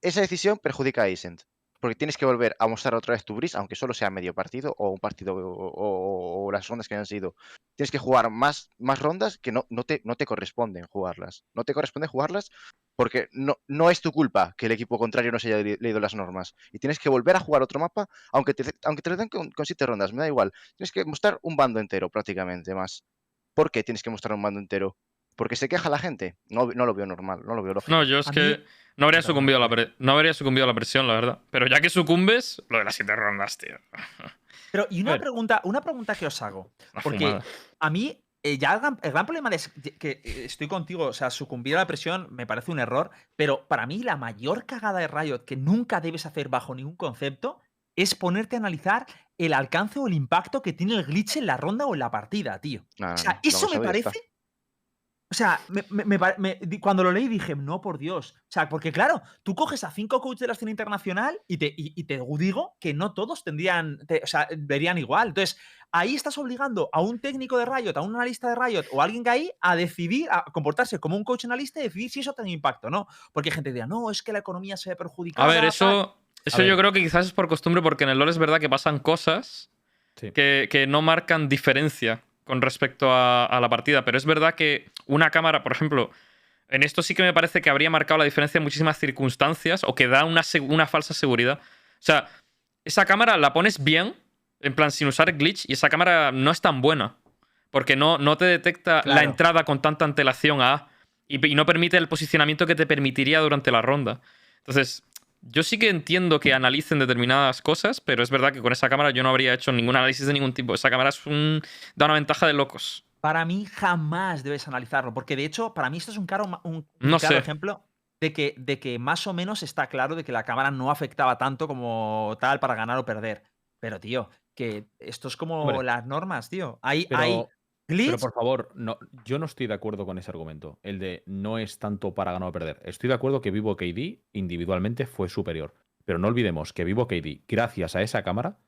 Esa decisión perjudica a Ascent, porque tienes que volver a mostrar otra vez tu bris, aunque solo sea medio partido o un partido o, las rondas que hayan sido. Tienes que jugar más, más rondas que no, no, te, no te corresponden jugarlas. No te corresponde jugarlas porque no, no es tu culpa que el equipo contrario no se haya le- leído las normas. Y tienes que volver a jugar otro mapa, aunque te, aunque te lo den con siete rondas, me da igual. Tienes que mostrar un bando entero prácticamente más. ¿Por qué tienes que mostrar un bando entero? Porque se queja la gente. No, no lo veo normal, no lo veo lógico. No, yo es A que mí- no habría sucumbido a la no habría sucumbido a la presión, la verdad. Pero ya que sucumbes, lo de las siete rondas, tío. Pero, y una pregunta, una pregunta que os hago. Una Porque fumada. a mí, eh, ya el gran, el gran problema de es- que eh, estoy contigo, o sea, sucumbir a la presión me parece un error, pero para mí la mayor cagada de Riot que nunca debes hacer bajo ningún concepto es ponerte a analizar el alcance o el impacto que tiene el glitch en la ronda o en la partida, tío. No, no, O sea, no, eso me parece. O sea, me- me- me pare- me- di- cuando lo leí dije, no, por Dios. O sea, porque claro, tú coges a cinco coaches de la escena internacional y te, y, y te digo que no todos tendrían, te- o sea, verían igual. Entonces, ahí estás obligando a un técnico de Riot, a un analista de Riot o a alguien que ahí a decidir, a comportarse como un coach analista y decidir si eso tiene impacto o no. Porque hay gente que dirá, no, es que la economía se ve perjudicada. A ver, tal". eso, eso ver. yo creo que quizás es por costumbre, porque en el LoL es verdad que pasan cosas Sí. que, que no marcan diferencia con respecto a, a la partida. Pero es verdad que una cámara, por ejemplo, en esto sí que me parece que habría marcado la diferencia en muchísimas circunstancias o que da una, falsa seguridad. O sea, esa cámara la pones bien, en plan sin usar glitch, y esa cámara no es tan buena. Porque no, no te detecta la entrada con tanta antelación a A y, y no permite el posicionamiento que te permitiría durante la ronda. Entonces, yo sí que entiendo que analicen determinadas cosas, pero es verdad que con esa cámara yo no habría hecho ningún análisis de ningún tipo. Esa cámara es un, da una ventaja de locos. Para mí jamás debes analizarlo, porque de hecho, para mí esto es un, caro, ma- un, un No claro sé. ejemplo de que, de que más o menos está claro de que la cámara no afectaba tanto como tal para ganar o perder. Pero, tío, que esto es como Hombre. las normas, tío. Hay, Pero, hay pero por favor, no, yo no estoy de acuerdo con ese argumento. El de no es tanto para ganar o perder. Estoy de acuerdo que Vivo KD individualmente fue superior. Pero no olvidemos que Vivo KD, gracias a esa cámara,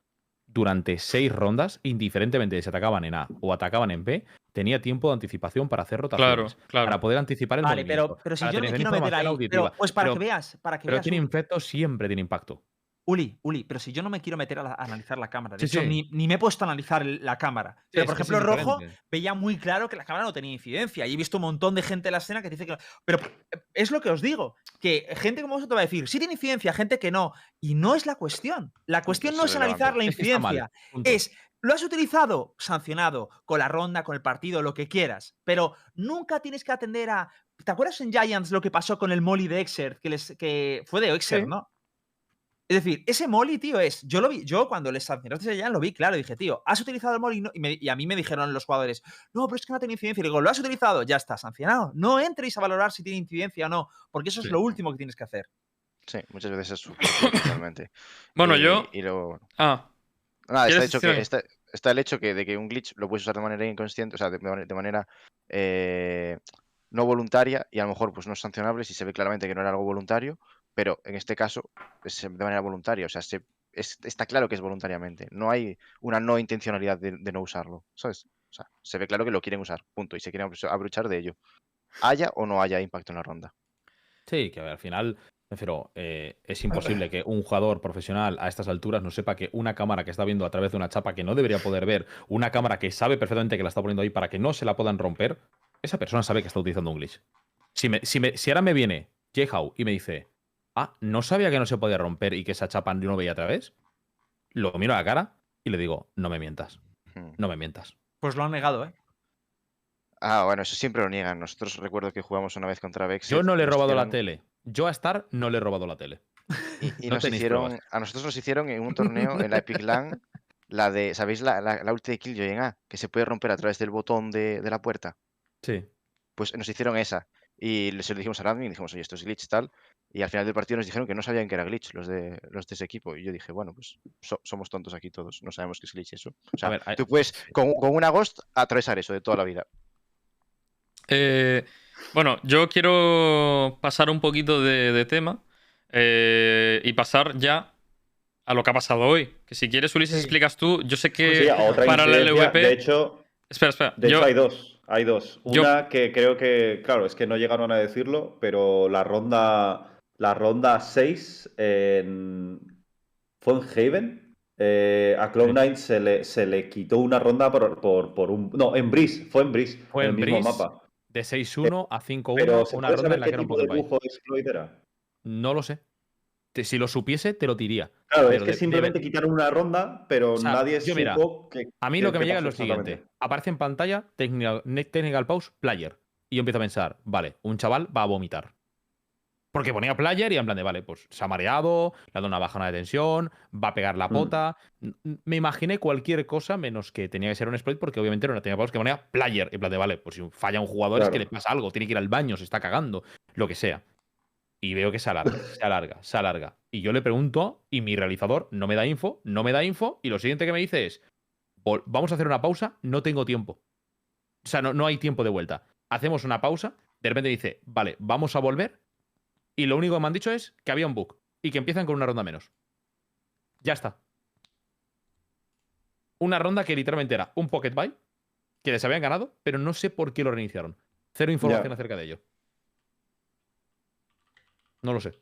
durante seis rondas, indiferentemente de si atacaban en A o atacaban en B, tenía tiempo de anticipación para hacer Claro, rotaciones. claro. Para poder anticipar el Vale, pero, movimiento, pero si para yo no me quiero meter ahí. auditiva. Pero, pues para Pero- que veas, para que Pero veas. tiene infectos, siempre tiene impacto. Uli, Uli, pero si yo no me quiero meter a, la- a analizar la cámara. De Sí, hecho, sí. Ni, ni me he puesto a analizar la cámara. Pero, por ejemplo, Rojo veía muy claro que la cámara no tenía incidencia. Y he visto un montón de gente en la escena que dice que no. Pero eh, es lo que os digo, que gente como vosotros va a decir, sí tiene incidencia, gente que no. Y no es la cuestión. La cuestión no es analizar la incidencia. Es, ¿lo has utilizado? Sancionado, con la ronda, con el partido, lo que quieras. Pero nunca tienes que atender a. ¿Te acuerdas en Giants lo que pasó con el Molly de Exert? Que, les, que fue de Exert, Sí. ¿no? Es decir, ese Molly, tío, es. Yo lo vi, yo cuando les sancionaste a Giants lo vi claro. Dije, tío, ¿has utilizado el Molly? No- Y, me- y a mí me dijeron los jugadores, no, pero es que no tiene incidencia. Y digo, ¿lo has utilizado? Ya está, sancionado. No entréis a valorar si tiene incidencia o no, porque eso Sí. es lo último que tienes que hacer. Sí, muchas veces es totalmente. Bueno, Y- yo. Y luego, Ah, Nada, está, ¿Quieres hecho que, está, está el hecho que, de que un glitch lo puedes usar de manera inconsciente, o sea, de, de manera eh, no voluntaria y a lo mejor pues no es sancionable si se ve claramente que no era algo voluntario, pero en este caso es de manera voluntaria, o sea, se, es- está claro que es voluntariamente, no hay una no intencionalidad de, de no usarlo, ¿sabes? O sea, se ve claro que lo quieren usar, punto, y se quieren abru- abruchar de ello. Haya o no haya impacto en la ronda. Sí, que al final, me refiero, eh, es imposible que un jugador profesional a estas alturas no sepa que una cámara que está viendo a través de una chapa que no debería poder ver, una cámara que sabe perfectamente que la está poniendo ahí para que no se la puedan romper, esa persona sabe que está utilizando un glitch. Si, me- si, me- si ahora me viene Jehau y me dice, ah, no sabía que no se podía romper y que esa chapa yo no veía a través, lo miro a la cara y le digo, no me mientas, Hmm. no me mientas. Pues lo han negado, ¿eh? Ah, bueno, eso siempre lo niegan. Nosotros recuerdo que jugamos una vez contra Vex. Yo no le he robado la tele. Yo a Star no le he robado la tele. Y, y No nos hicieron, pruebas. a nosotros nos hicieron en un torneo en la Epic LAN, la de, ¿sabéis la, la, la ulti de Killjoy en A? Que se puede romper a través del botón de, de la puerta. Sí. Pues nos hicieron esa. Y se lo dijimos al admin y dijimos, oye, esto es glitch tal. Y al final del partido nos dijeron que no sabían que era glitch los de, los de ese equipo. Y yo dije, bueno, pues so- somos tontos aquí todos, no sabemos qué es glitch eso. O sea, ver, hay- tú puedes con, con una Ghost atravesar eso de toda la vida. Eh, bueno, yo quiero pasar un poquito de, de tema eh, y pasar ya a lo que ha pasado hoy. Que si quieres, Ulises, explicas tú. Yo sé que Sí, otra para la LVP. De hecho, Espera, espera. de yo- hecho hay dos. Hay dos. yo- Una que creo que, claro, es que no llegaron a decirlo, pero la ronda, la ronda 6 en, fue en Haven. eh, a Cloud9 se le, se le quitó una ronda por, por, por un. No, en Breeze, fue en Breeze, Fue en el mismo mapa. De 6-1 a 5-1, Pero ¿se una ronda en la que era un poco? No lo sé. Te- Si lo supiese, te lo diría. Claro, Pero es que de- simplemente quitaron una ronda, pero O sea, nadie yo mira, supo que. A mí lo que me llega es lo siguiente. Aparece en pantalla technical Pause Player. Y yo empiezo a pensar, vale, un chaval va a vomitar. Porque ponía player y en plan de, vale, pues se ha mareado, le ha dado una bajona de tensión, va a pegar la Mm. pota. Me imaginé cualquier cosa menos que tenía que ser un exploit porque obviamente era una technical Pause que ponía player. En plan de, vale, pues si falla un jugador es que le pasa algo, tiene que ir al baño, se está cagando, lo que sea. Y veo que se alarga, se alarga, se alarga. Y yo le pregunto y mi realizador no me da info, no me da info y lo siguiente que me dice es, "Vol- vamos a hacer una pausa, no tengo tiempo. O sea, no, no hay tiempo de vuelta. Hacemos una pausa, de repente dice, vale, vamos a volver. Y lo único que me han dicho es que había un bug y que empiezan con una ronda menos. Ya está. Una ronda que literalmente era un pocket buy, que les habían ganado, pero no sé por qué lo reiniciaron. Cero información acerca de ello. No lo sé.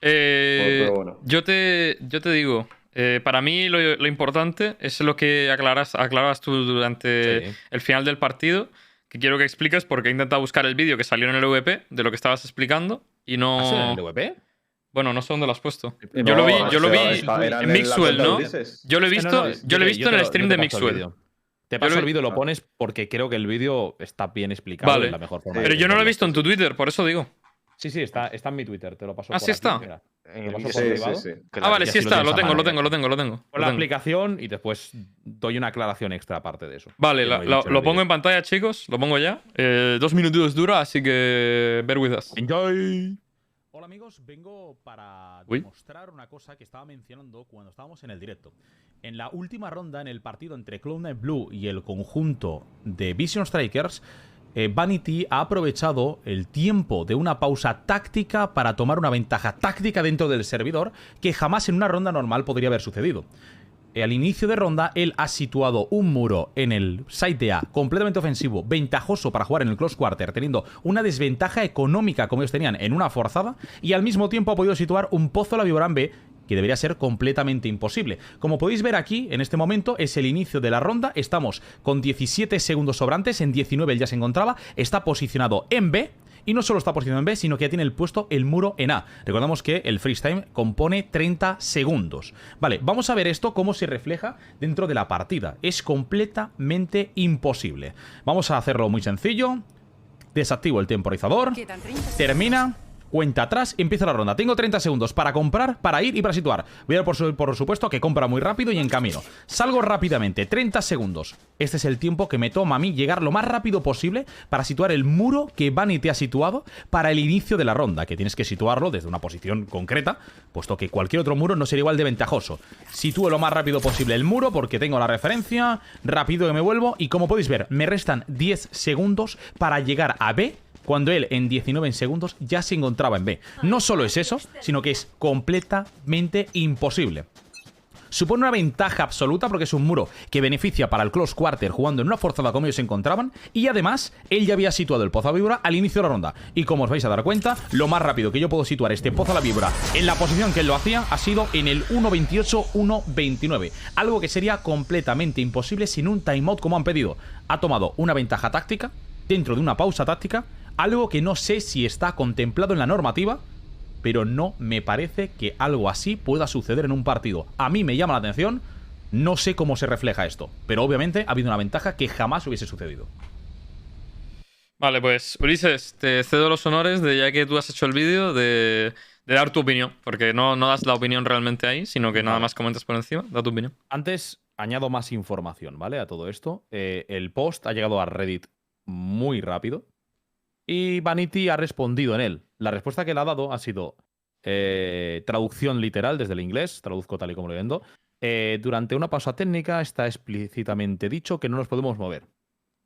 Eh, Pero bueno. yo, te, yo te digo, eh, para mí lo, lo importante es lo que aclaras, aclarabas tú durante Sí. el final del partido, que quiero que expliques porque he intentado buscar el vídeo que salió en el VP de lo que estabas explicando y no... ¿Ha sido en el LVP? Bueno, no sé dónde lo has puesto. No, Yo lo vi, yo lo vi en Mixwell, ¿no? Yo lo he visto, no, no, yo lo he visto en te el stream de Mixwell. Te paso el vídeo, lo pones porque creo que el vídeo está bien explicado Vale. de la mejor forma. Pero yo no lo he visto en tu Twitter, por eso digo. Sí, sí, está, está en mi Twitter, te lo paso Ah, por sí aquí, está. Ah, vale, sí está, lo tengo, lo tengo, lo tengo, lo tengo. Con la tengo. aplicación y después doy una aclaración extra aparte de eso. Vale, la- lo, pongo en pantalla, chicos. Lo pongo ya. Eh, dos minutos dura, así que bear with us. Enjoy. Hola amigos, vengo para Uy. demostrar una cosa que estaba mencionando cuando estábamos en el directo. En la última ronda en el partido entre Cloud9 Blue y el conjunto de Vision Strikers, eh, Vanity ha aprovechado el tiempo de una pausa táctica para tomar una ventaja táctica dentro del servidor que jamás en una ronda normal podría haber sucedido. Eh, Al inicio de ronda, él ha situado un muro en el site A completamente ofensivo, ventajoso para jugar en el close quarter, teniendo una desventaja económica como ellos tenían en una forzada, y al mismo tiempo ha podido situar un pozo a la B que debería ser completamente imposible. Como podéis ver aquí, en este momento es el inicio de la ronda, estamos con 17 segundos sobrantes, en 19 él ya se encontraba, está posicionado en B, y no solo está posicionado en B, sino que ya tiene el puesto el muro en A. Recordamos que el freeze time compone 30 segundos. Vale, vamos a ver esto cómo se refleja dentro de la partida. Es completamente imposible. Vamos a hacerlo muy sencillo. Desactivo el temporizador. Quedan 30 segundos. Termina. Cuenta atrás, empieza la ronda. Tengo 30 segundos para comprar, para ir y para situar. Voy a por, su- supuesto que compra muy rápido y en camino. Salgo rápidamente, 30 segundos. Este es el tiempo que me toma a mí llegar lo más rápido posible para situar el muro que Vanity ha situado para el inicio de la ronda, que tienes que situarlo desde una posición concreta, puesto que cualquier otro muro no sería igual de ventajoso. Sitúo lo más rápido posible el muro porque tengo la referencia, rápido que me vuelvo y como podéis ver, me restan 10 segundos para llegar a B cuando él en 19 segundos ya se encontraba en B. No solo es eso, sino que es completamente imposible. Supone una ventaja absoluta porque es un muro que beneficia para el close quarter jugando en una forzada como ellos se encontraban y además él ya había situado el pozo a víbora al inicio de la ronda y como os vais a dar cuenta lo más rápido que yo puedo situar este pozo a la víbora en la posición que él lo hacía ha sido en el 1.28-1.29 algo que sería completamente imposible sin un timeout como han pedido ha tomado una ventaja táctica dentro de una pausa táctica algo que no sé si está contemplado en la normativa pero no me parece que algo así pueda suceder en un partido. A mí me llama la atención, no sé cómo se refleja esto, pero obviamente ha habido una ventaja que jamás hubiese sucedido. Vale, pues Ulises, te cedo los honores de ya que tú has hecho el vídeo de, de dar tu opinión, porque no, no das la opinión realmente ahí, sino que nada más comentas por encima. Da tu opinión. Antes añado más información, ¿vale? A todo esto. Eh, el post ha llegado a Reddit muy rápido y Vanity ha respondido en él. La respuesta que le ha dado ha sido eh, traducción literal desde el inglés, traduzco tal y como lo viendo. Eh, durante una pausa técnica está explícitamente dicho que no nos podemos mover.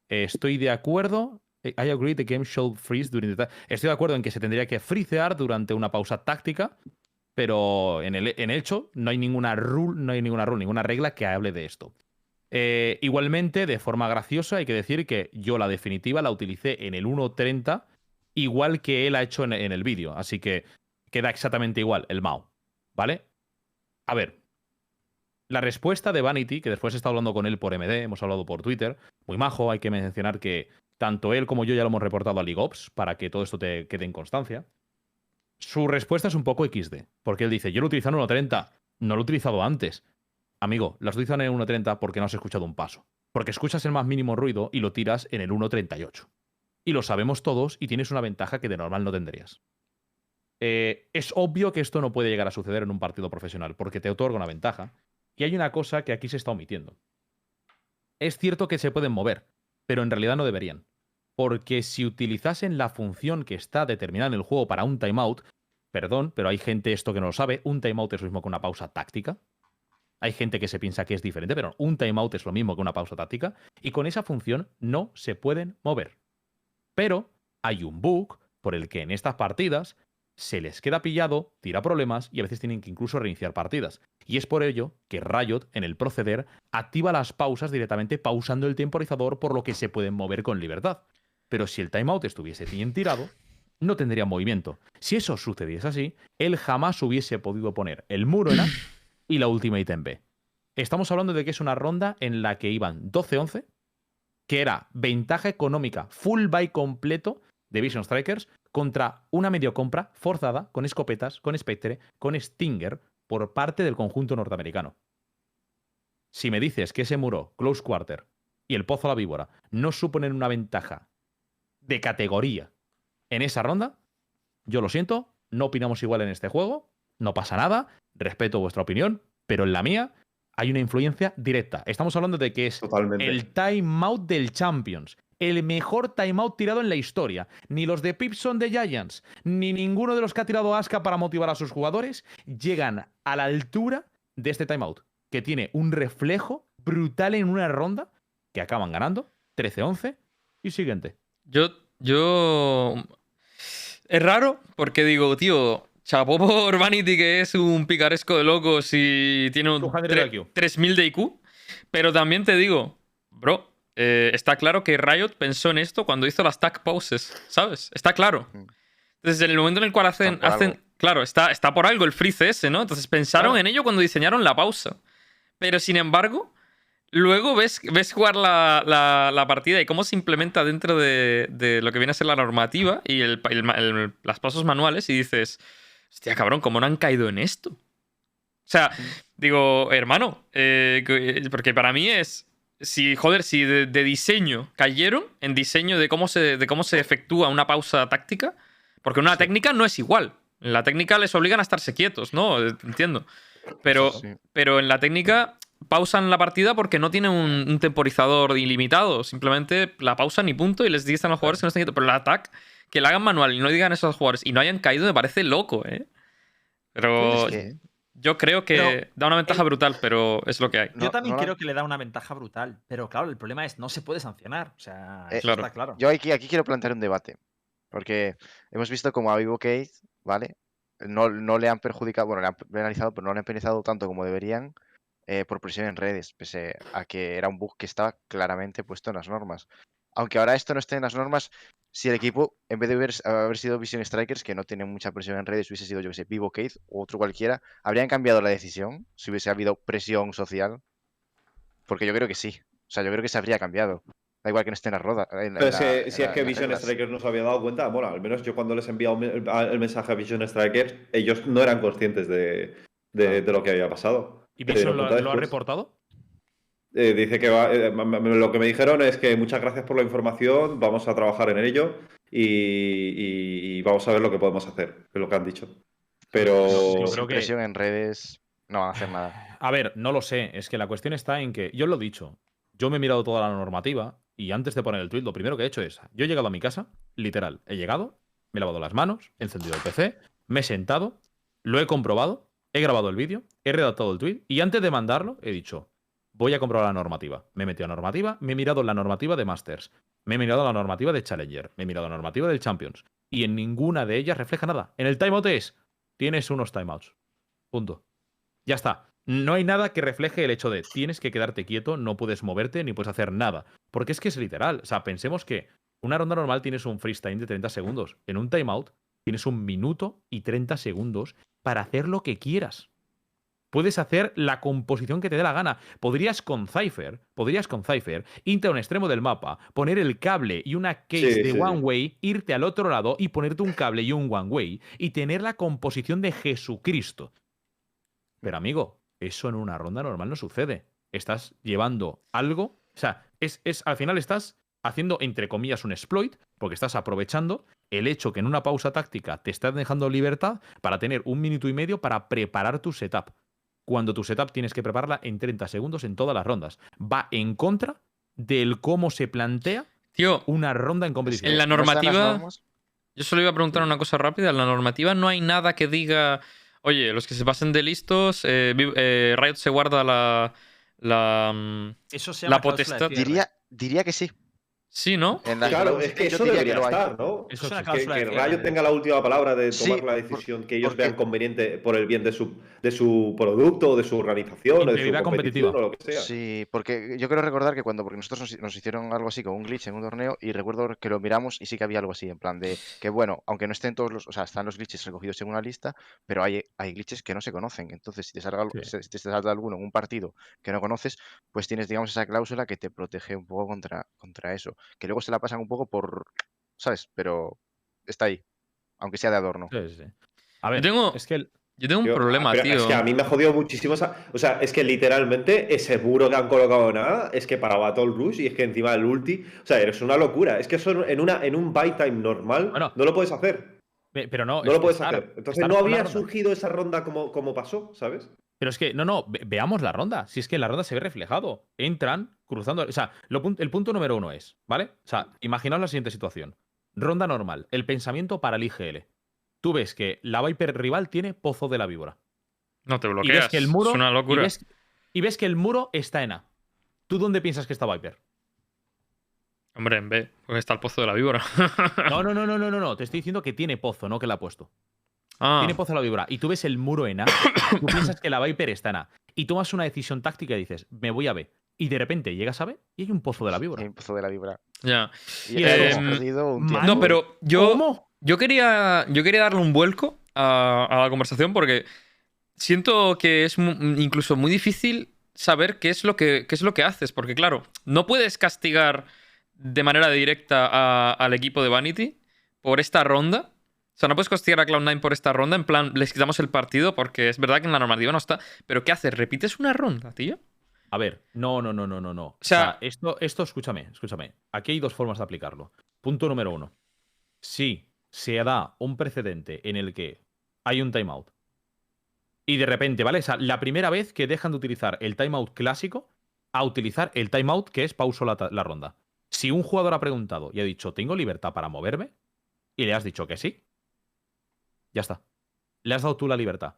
Estoy de acuerdo. eh, I agree the game should freeze during the Estoy de acuerdo en que se tendría que fricear durante una pausa táctica pero en el, en hecho no hay ninguna rule, no hay ninguna rule, ninguna regla que hable de esto. Eh, igualmente, de forma graciosa, hay que decir que yo la definitiva la utilicé en el 1.30, igual que él ha hecho en, el vídeo. Así que queda exactamente igual el Mao. ¿Vale? A ver. La respuesta de Vanity, que después he estado hablando con él por MD, hemos hablado por Twitter, muy majo, hay que mencionar que tanto él como yo ya lo hemos reportado a League Ops para que todo esto te quede en constancia. Su respuesta es un poco XD, porque él dice, yo lo he utilizado en 1.30, no lo he utilizado antes. Amigo, lo has utilizado en el 1.30 porque no has escuchado un paso. Porque escuchas el más mínimo ruido y lo tiras en el 1.38. Y lo sabemos todos y tienes una ventaja que de normal no tendrías. Eh, es obvio que esto no puede llegar a suceder en un partido profesional, porque te otorga una ventaja. Y hay una cosa que aquí se está omitiendo. Es cierto que se pueden mover, pero en realidad no deberían. Porque si utilizasen la función que está determinada en el juego para un timeout, perdón, pero hay gente esto que no lo sabe, un timeout es lo mismo que una pausa táctica. Hay gente que se piensa que es diferente, pero un timeout es lo mismo que una pausa táctica. Y con esa función no se pueden mover. Pero hay un bug por el que en estas partidas se les queda pillado, tira problemas y a veces tienen que incluso reiniciar partidas. Y es por ello que Riot, en el proceder, activa las pausas directamente pausando el temporizador por lo que se pueden mover con libertad. Pero si el timeout estuviese bien tirado, no tendría movimiento. Si eso sucediese así, él jamás hubiese podido poner el muro en A y la ultimate en B. Estamos hablando de que es una ronda en la que iban 12-11, que era ventaja económica full buy completo de Vision Strikers contra una medio compra forzada con escopetas, con Spectre, con Stinger por parte del conjunto norteamericano. Si me dices que ese muro, Close Quarter y el Pozo a la Víbora no suponen una ventaja de categoría en esa ronda, yo lo siento, no opinamos igual en este juego, no pasa nada, respeto vuestra opinión, pero en la mía hay una influencia directa. Estamos hablando de que es Totalmente. el timeout del Champions. El mejor timeout tirado en la historia. Ni los de Pips son de Giants, ni ninguno de los que ha tirado Aska para motivar a sus jugadores llegan a la altura de este timeout, que tiene un reflejo brutal en una ronda que acaban ganando 13-11 y siguiente. Yo, yo. Es raro porque digo, tío, chapó por Vanity, que es un picaresco de locos y tiene un 200 tre- IQ. 3000 de IQ. Pero también te digo, bro, eh, está claro que Riot pensó en esto cuando hizo las tag pauses, ¿sabes? Está claro. Mm. Entonces, en el momento en el cual hacen. Hacen claro, está, está por algo el free CS, ¿no? Entonces pensaron Claro. en ello cuando diseñaron la pausa. Pero sin embargo, luego ves, ves jugar la, la- la partida y cómo se implementa dentro de, de lo que viene a ser la normativa y el, el el- las pasos manuales y dices, hostia, cabrón, ¿cómo no han caído en esto? O sea, digo, hermano, eh, que- porque para mí es, si, joder, si de, de diseño cayeron, en diseño de cómo, se, de cómo se efectúa una pausa táctica, porque una técnica no es igual. En la técnica les obligan a estarse quietos, ¿no? Eh, Entiendo. Pero, Sí. pero en la técnica pausan la partida porque no tienen un, un temporizador ilimitado. Simplemente la pausan y punto y les dicen a los jugadores que no estén quietos. Pero el ataque, que la hagan manual y no digan eso a los jugadores y no hayan caído, me parece loco, ¿eh? Pero Es que- yo creo que Pero da una ventaja brutal, pero es lo que hay. Yo también no creo que le da una ventaja brutal. Pero claro, el problema es no se puede sancionar. O sea, Eh, eso Claro. está claro. Yo aquí, aquí quiero plantear un debate. Porque hemos visto como a Vivo Case, ¿vale? No, no le han perjudicado, bueno, le han penalizado, pero no le han penalizado tanto como deberían eh, por presión en redes, pese a que era un bug que estaba claramente puesto en las normas. Aunque ahora esto no esté en las normas, si el equipo, en vez de haber, haber sido Vision Strikers, que no tienen mucha presión en redes, hubiese sido, yo que sé, Vivo Case o otro cualquiera, ¿habrían cambiado la decisión si hubiese habido presión social? Porque yo creo que sí. O sea, yo creo que se habría cambiado. Da igual que no esté en la roda. en- en Pero la- si, en si la- es que las Vision. Strikers no se había dado cuenta, bueno, al menos yo cuando les he enviado el, el mensaje a Vision Strikers, ellos no eran conscientes de, de- de lo que había pasado. ¿Y Vision lo, ha reportado? Eh, dice que va- eh, lo que me dijeron es que muchas gracias por la información, vamos a trabajar en ello y, y- y vamos a ver lo que podemos hacer, es lo que han dicho. Pero Yo creo que- presión en redes no van a hacer nada. A ver, no lo sé. Es que la cuestión está en que, yo lo he dicho, yo me he mirado toda la normativa y antes de poner el tweet, lo primero que he hecho es, yo he llegado a mi casa, literal, he llegado, me he lavado las manos, he encendido el PC, me he sentado, lo he comprobado, he grabado el vídeo, he redactado el tweet y antes de mandarlo he dicho, voy a comprobar la normativa. Me he metido a normativa, me he mirado la normativa de Masters, me he mirado la normativa de Challenger, me he mirado la normativa del Champions y en ninguna de ellas refleja nada. En el timeout es, tienes unos timeouts. Punto. Ya está. No hay nada que refleje el hecho de tienes que quedarte quieto, no puedes moverte ni puedes hacer nada. Porque es que es literal. O sea, pensemos que una ronda normal tienes un freestyle de 30 segundos. En un timeout tienes un minuto y 30 segundos para hacer lo que quieras. Puedes hacer la composición que te dé la gana. Podrías con Cypher, podrías con Cypher, irte a un extremo del mapa, poner el cable y una case Sí, de sí. one way, irte al otro lado y ponerte un cable y un one way y tener la composición de Jesucristo. Pero amigo, eso en una ronda normal no sucede. Estás llevando algo, o sea, es, es al final estás haciendo entre comillas un exploit porque estás aprovechando el hecho que en una pausa táctica te estás dejando libertad para tener un minuto y medio para preparar tu setup. Cuando tu setup tienes que prepararla en 30 segundos en todas las rondas. Va en contra del cómo se plantea Tío, una ronda en competición. En la ¿No están las normativa- yo solo iba a preguntar una cosa rápida. En la normativa no hay nada que diga, oye, los que se pasen de listos, eh, eh, Riot se guarda la... la mm, Eso se La llama potestad-. Diría, diría que sí. Sí, ¿no? En Claro, es que eso debería lo hay. estar, ¿no? Eso Es una. Que, que. Riot tenga la última palabra de Sí, tomar la por- decisión que ellos porque- vean conveniente por el bien de su, de su producto, o de su organización, o de su competitiva. o lo que sea. Sí, porque yo quiero recordar que cuando, porque nosotros nos, nos hicieron algo así con un glitch en un torneo y recuerdo que lo miramos y sí que había algo así, en plan de que bueno, aunque no estén todos los, o sea, están los glitches recogidos en una lista, pero hay, hay glitches que no se conocen. Entonces, si te, salga, algo- Sí. si te salta alguno en un partido que no conoces, pues tienes, digamos, esa cláusula que te protege un poco contra, contra eso. Que luego se la pasan un poco por, ¿sabes? Pero está ahí, aunque sea de adorno. Sí, sí. A ver, tengo- es que el- Yo tengo un Tío, problema, tío. Es que a mí me ha jodido muchísimo esa. O sea, es que literalmente ese muro que han colocado nada es que para Battle Rush y es que encima el ulti. O sea, es una locura. Es que eso en, una, en un buy time normal Bueno, no lo puedes hacer. Pe- Pero no, No lo puedes hacer. Entonces no había surgido esa ronda como, como pasó, ¿sabes? Pero es que, no, no, ve- veamos la ronda. Si es que en la ronda se ve reflejado. Entran cruzando. O sea, lo pun- el punto número uno es, ¿vale? O sea, imaginaos la siguiente situación. Ronda normal. El pensamiento para el IGL. Tú ves que la Viper rival tiene pozo de la víbora. No te Y bloqueas. ves que el muro. es una y, locura. ves, y ves que el muro está en A. ¿Tú dónde piensas que está Viper? Hombre, en B, porque está el pozo de la víbora. No, no, no, no, no, no, no. Te estoy diciendo que tiene pozo, no que la ha puesto. Ah, Tiene pozo de la víbora. Y tú ves el muro en A. tú piensas que la Viper está en A. Y tomas una decisión táctica y dices, me voy a B. Y de repente llegas a B y hay un pozo de la víbora. Y empezó de la vibra. ya. Y eh, hemos perdido un tiempo. No, pero yo, ¿Cómo? yo quería, yo quería darle un vuelco a, a la conversación porque siento que es incluso muy difícil saber qué es lo que, qué es lo que haces. Porque, claro, no puedes castigar de manera directa a- al equipo de Vanity por esta ronda. O sea, no puedes castigar a Cloud9 por esta ronda. En plan, les quitamos el partido porque es verdad que en la normativa no está. Pero ¿qué haces? ¿Repites una ronda, tío? A ver, no, no, no, no, no, no. O sea- sea, esto, esto, escúchame, escúchame. Aquí hay dos formas de aplicarlo. Punto número uno. Si se da un precedente en el que hay un timeout y de repente, ¿vale? O sea, la primera vez que dejan de utilizar el timeout clásico a utilizar el timeout que es pauso la ronda. Si un jugador ha preguntado y ha dicho, ¿tengo libertad para moverme? Y le has dicho que sí, ya está. Le has dado tú la libertad.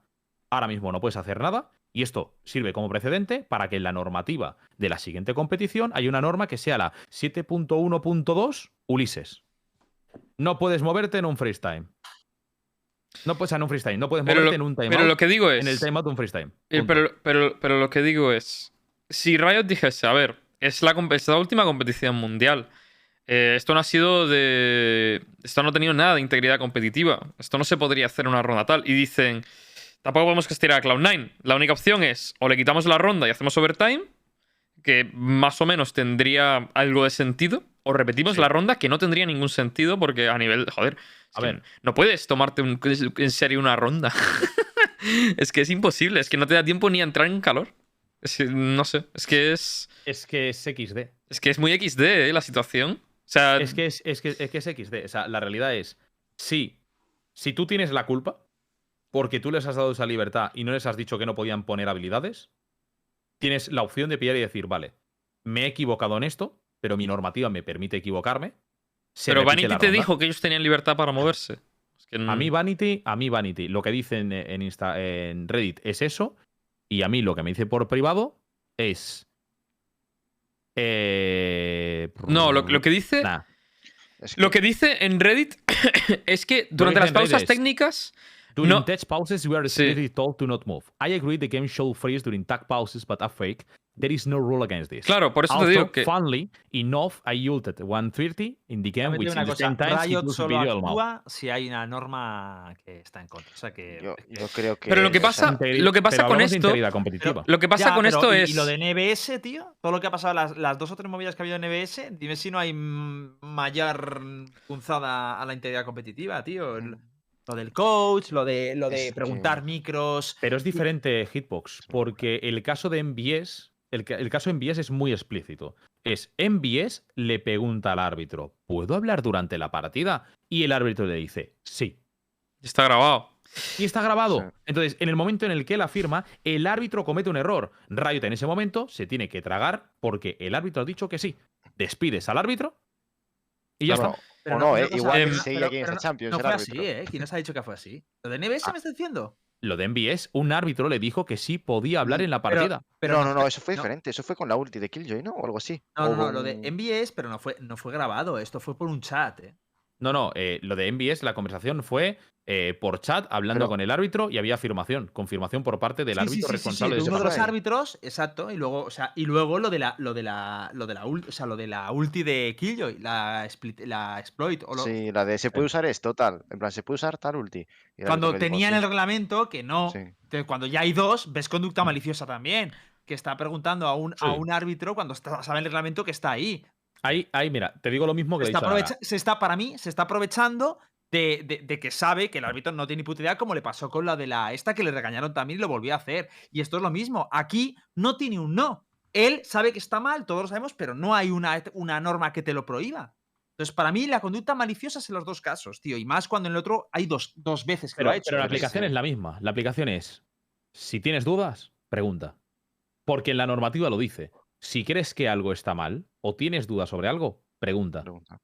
Ahora mismo no puedes hacer nada y esto sirve como precedente para que en la normativa de la siguiente competición haya una norma que sea la 7.1.2 Ulises. No puedes moverte en un freestyle. No puedes en un freestyle, no puedes Pero moverte lo, en un timeout. pero lo que digo es. En el timeout de un freestyle. Eh, pero, pero, pero lo que digo es, si Riot dijese, a ver, es la, es la última competición mundial, eh, esto no ha sido de... Esto no ha tenido nada de integridad competitiva, esto no se podría hacer en una ronda tal, y dicen, tampoco podemos castigar a Cloud9, la única opción es, o le quitamos la ronda y hacemos overtime, que más o menos tendría algo de sentido, o repetimos Sí. la ronda que no tendría ningún sentido porque a nivel, joder, A ver. no puedes tomarte un- en serio una ronda. es que es imposible, es que no te da tiempo ni a entrar en calor. Es no sé, es que es. Es que es XD. Es que es muy XD ¿eh? la situación. O sea, Es que es, es que, es que es XD. O sea, la realidad es, sí, si tú tienes la culpa, porque tú les has dado esa libertad y no les has dicho que no podían poner habilidades, tienes la opción de pillar y decir, vale, me he equivocado en esto, pero mi normativa me permite equivocarme. se pero Vanity te dijo que ellos tenían libertad para moverse. Es que, A mí Vanity, a mí Vanity, lo que dicen en, Insta, en Reddit es eso, y a mí lo que me dice por privado es... Eh, No, lo, lo que dice. Nah. Es Lo que dice en Reddit es que durante las pausas Reddit técnicas During No. tech pauses, we are Sí. explicitly told to not move. I agree the game should freeze during tag pauses, but a fake. There is no rule against this. Claro, por eso te digo que. funnily enough, I ulted 130 in the game, which in the same time Riot solo actúa si hay una norma que está en contra. O sea que. Yo, creo que. Pero lo que pasa- lo que pasa con esto- competitiva. Lo que pasa Ya, con pero esto y- es. Y lo de NBS, tío, todo lo que ha pasado, las, las dos o tres movidas que ha habido en NBS, dime si no hay mm, mayor punzada a la integridad competitiva, tío. El- Lo del coach, lo de, lo de preguntar que- micros. Pero es diferente Hitbox, porque el caso de MBS, el, el caso MBS es muy explícito. Es MBS le pregunta al árbitro, ¿puedo hablar durante la partida? Y el árbitro le dice, sí. Está grabado. Y está grabado. Sí. Entonces, en el momento en el que él afirma, el árbitro comete un error. Riot en ese momento se tiene que tragar porque el árbitro ha dicho que sí. Despides al árbitro y ya Bueno, está. Pero o no, eh, igual seguía pero- aquí en Champions. No el fue árbitro. así, ¿eh? ¿Quién nos ha dicho que fue así? ¿Lo de NBS Ah, me está diciendo? Lo de MBS, un árbitro le dijo que sí podía hablar en la partida. Pero no, no, no, eso fue no. diferente. Eso fue con la ulti de Killjoy, ¿no? O algo así. No, no, no, lo de MBS, pero no fue, no fue grabado. Esto fue por un chat, ¿eh? No, no, eh, lo de MBS, la conversación fue eh, por chat hablando Pero- con el árbitro y había afirmación, confirmación por parte del Sí, árbitro sí, sí, responsable sí, de ese uno de los árbitros, exacto, y luego, o sea, y luego lo de la, lo de la, lo de la ulti, o sea, lo de la ulti de Killjoy, la, split, la exploit, o lo- Sí, la de se puede usar esto, tal. En plan, se puede usar tal ulti. Cuando tenían "Sí". el reglamento que no, Sí. que cuando ya hay dos, ves conducta maliciosa también, que está preguntando a un, a un árbitro cuando está, sabe el reglamento que está ahí. Ahí, ahí, mira, te digo lo mismo que he Está dicho se está, para mí, se está aprovechando de, de- de que sabe que el árbitro no tiene ni puta idea, como le pasó con la de la esta, que le regañaron también y lo volvió a hacer. Y esto es lo mismo. Aquí no tiene un no. Él sabe que está mal, todos lo sabemos, pero no hay una, una norma que te lo prohíba. Entonces, para mí, la conducta maliciosa es en los dos casos, tío. Y más cuando en el otro hay dos, dos veces que Pero, lo ha hecho. pero la aplicación sí. es la misma. La aplicación es, si tienes dudas, pregunta. Porque en la normativa lo dice. Si crees que algo está mal o tienes dudas sobre algo, pregunta. Pregunta.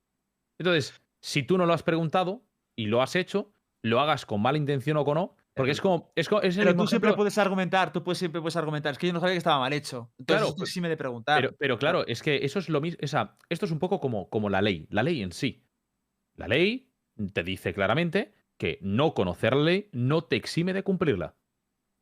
Entonces, si tú no lo has preguntado y lo has hecho, lo hagas con mala intención o con no, porque es como. Es, co- es el Pero tú siempre ejemplo- puedes argumentar, tú puedes, siempre puedes argumentar. Es que yo no sabía que estaba mal hecho. Entonces, Claro, pues- sí me de preguntar. Pero, pero claro, es que eso es lo mismo. Esa, esto es un poco como, como la ley. La ley en sí. La ley te dice claramente que no conocer la ley no te exime de cumplirla.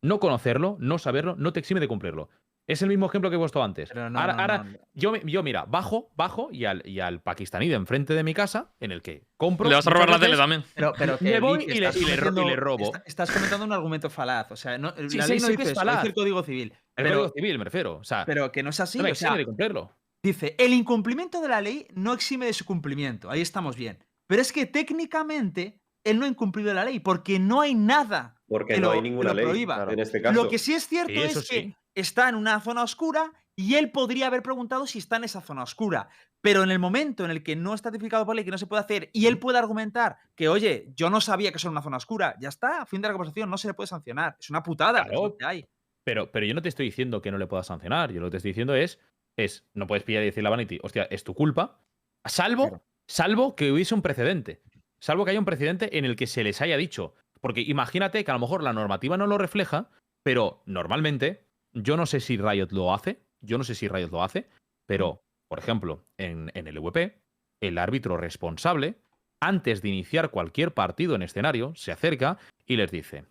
No conocerlo, no saberlo, no te exime de cumplirlo. Es el mismo ejemplo que he puesto antes. Pero no, ahora, no, ahora no. Yo, me- yo, mira, bajo, bajo y al, y al pakistaní de enfrente de mi casa, en el que compro. Le vas a robar la tele también. Pero, pero Me voy y le- estás y le ro- y le cometiendo- robo. está- estás comentando un argumento falaz. O sea, no, Sí, la sí, ley no dice que es eso, dice falaz. el Código Civil. El Pero, Código Civil, me refiero. O sea, pero que no es así. no me o sea, de cumplirlo. dice, el incumplimiento de la ley no exime de su cumplimiento. Ahí estamos bien. Pero es que técnicamente él no ha incumplido la ley porque no hay nada Porque que no lo- hay ninguna lo ley prohíba. en este caso. Lo que sí es cierto Sí, es que sí. Está en una zona oscura y él podría haber preguntado si está en esa zona oscura. Pero en el momento en el que no está tipificado por ley, que no se puede hacer, y él puede argumentar que, oye, yo no sabía que eso era una zona oscura, ya está, fin de la conversación, no se le puede sancionar. Es una putada, lo que hay. Pero, pero yo no te estoy diciendo que no le puedas sancionar. Yo lo que te estoy diciendo es, es no puedes pillar y decirle a Vanity, hostia, es tu culpa. Salvo, Claro. salvo que hubiese un precedente. Salvo que haya un precedente en el que se les haya dicho. Porque imagínate que a lo mejor la normativa no lo refleja, pero normalmente, yo no sé si Riot lo hace, yo no sé si Riot lo hace, pero, por ejemplo, en, en el EVP, el árbitro responsable, antes de iniciar cualquier partido en escenario, se acerca y les dice,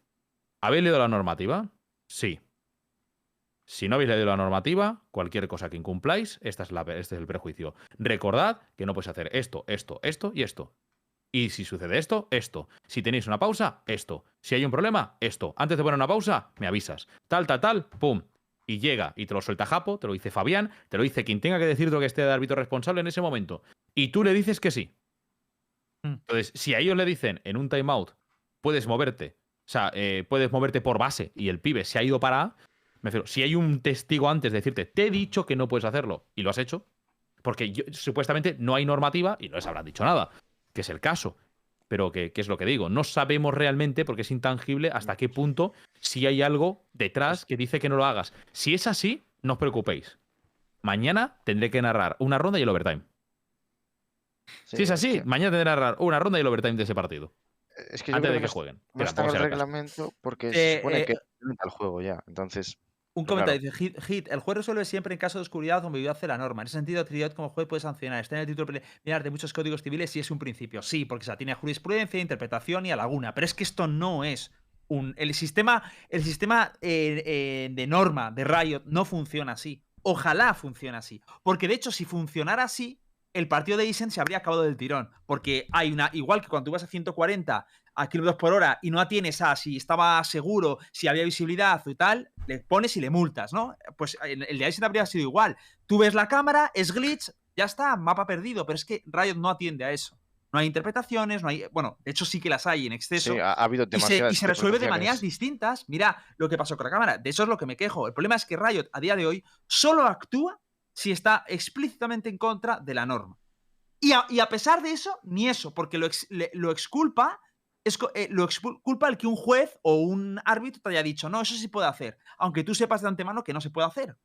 ¿habéis leído la normativa? Sí. Si no habéis leído la normativa, cualquier cosa que incumpláis, esta es la, este es el prejuicio. Recordad que no podéis hacer esto, esto, esto y esto. Y si sucede esto, esto. Si tenéis una pausa, esto. Si hay un problema, esto. Antes de poner una pausa, me avisas. Tal, tal, tal, pum. Y llega y te lo suelta Japo, te lo dice Fabián, te lo dice quien tenga que decirte que esté de árbitro responsable en ese momento. Y tú le dices que sí. Mm. Entonces, si a ellos le dicen en un timeout, puedes moverte, o sea, eh, puedes moverte por base y el pibe se ha ido para A, me refiero, si hay un testigo antes de decirte, te he dicho que no puedes hacerlo y lo has hecho, porque yo- supuestamente no hay normativa y no les habrán dicho nada, que es el caso. Pero que, que es lo que digo, no sabemos realmente, porque es intangible, hasta qué punto si hay algo detrás que dice que no lo hagas. Si es así, no os preocupéis. Mañana tendré que narrar una ronda y el overtime. Sí, si es así, que- mañana tendré que narrar una ronda y el overtime de ese partido. Es que yo Antes creo de que jueguen. no está el reglamento porque Eh, se supone eh, que el juego ya. Entonces, Un comentario dice Hit, Hit, el juez resuelve siempre en caso de oscuridad o ambigüedad de la norma. En ese sentido, Triot como juez puede sancionar. Está en el título preliminar de muchos códigos civiles si es un principio. Sí, porque se atiene a jurisprudencia, interpretación y a laguna. Pero es que esto no es un. El sistema, el sistema eh, eh, de norma de Riot no funciona así. Ojalá funcione así. Porque de hecho, si funcionara así, el partido de Isen se habría acabado del tirón. Porque hay una. Igual que cuando tú vas a 140 a kilómetros por hora y no atienes a si estaba seguro, si había visibilidad y tal, le pones y le multas, ¿no? Pues el el de Isen habría sido igual. Tú ves la cámara, es glitch, ya está, mapa perdido. Pero es que Riot no atiende a eso. No hay interpretaciones, no hay. Bueno, de hecho sí que las hay en exceso. Sí, ha, ha habido Y se, y se resuelve de maneras distintas. Mira lo que pasó con la cámara. De eso es lo que me quejo. El problema es que Riot a día de hoy solo actúa si está explícitamente en contra de la norma. Y a, y a pesar de eso, ni eso, porque lo, ex- le- lo exculpa. Es, eh, lo exculpa el que un juez o un árbitro te haya dicho, no, eso sí puede hacer, aunque tú sepas de antemano que no se puede hacer.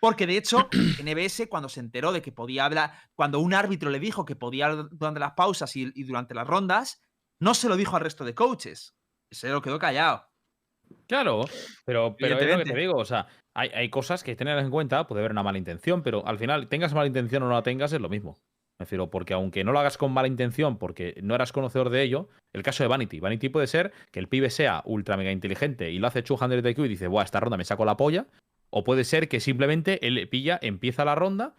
Porque de hecho, NBS, cuando se enteró de que podía hablar, cuando un árbitro le dijo que podía hablar durante las pausas y, y durante las rondas, no se lo dijo al resto de coaches. Se lo quedó callado. Claro, pero, pero es lo que te digo, o sea, hay, hay cosas que tener en cuenta, puede haber una mala intención, pero al final, tengas mala intención o no la tengas, es lo mismo. Me refiero, porque aunque no lo hagas con mala intención, porque no eras conocedor de ello, el caso de Vanity. Vanity puede ser que el pibe sea ultra mega inteligente y lo hace 200 de IQ y dice, buah, esta ronda me saco la polla. O puede ser que simplemente él pilla, empieza la ronda,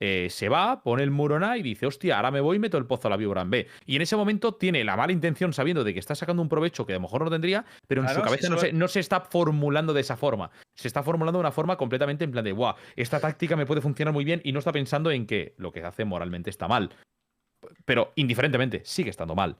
eh, se va, pone el muro en A y dice, hostia, ahora me voy y meto el pozo a la víbora en B. Y en ese momento tiene la mala intención sabiendo de que está sacando un provecho que a lo mejor no tendría, pero en Claro, su si cabeza no se, no se está formulando de esa forma. Se está formulando de una forma completamente en plan de, guau, esta táctica me puede funcionar muy bien y no está pensando en que lo que hace moralmente está mal. Pero indiferentemente, sigue estando mal.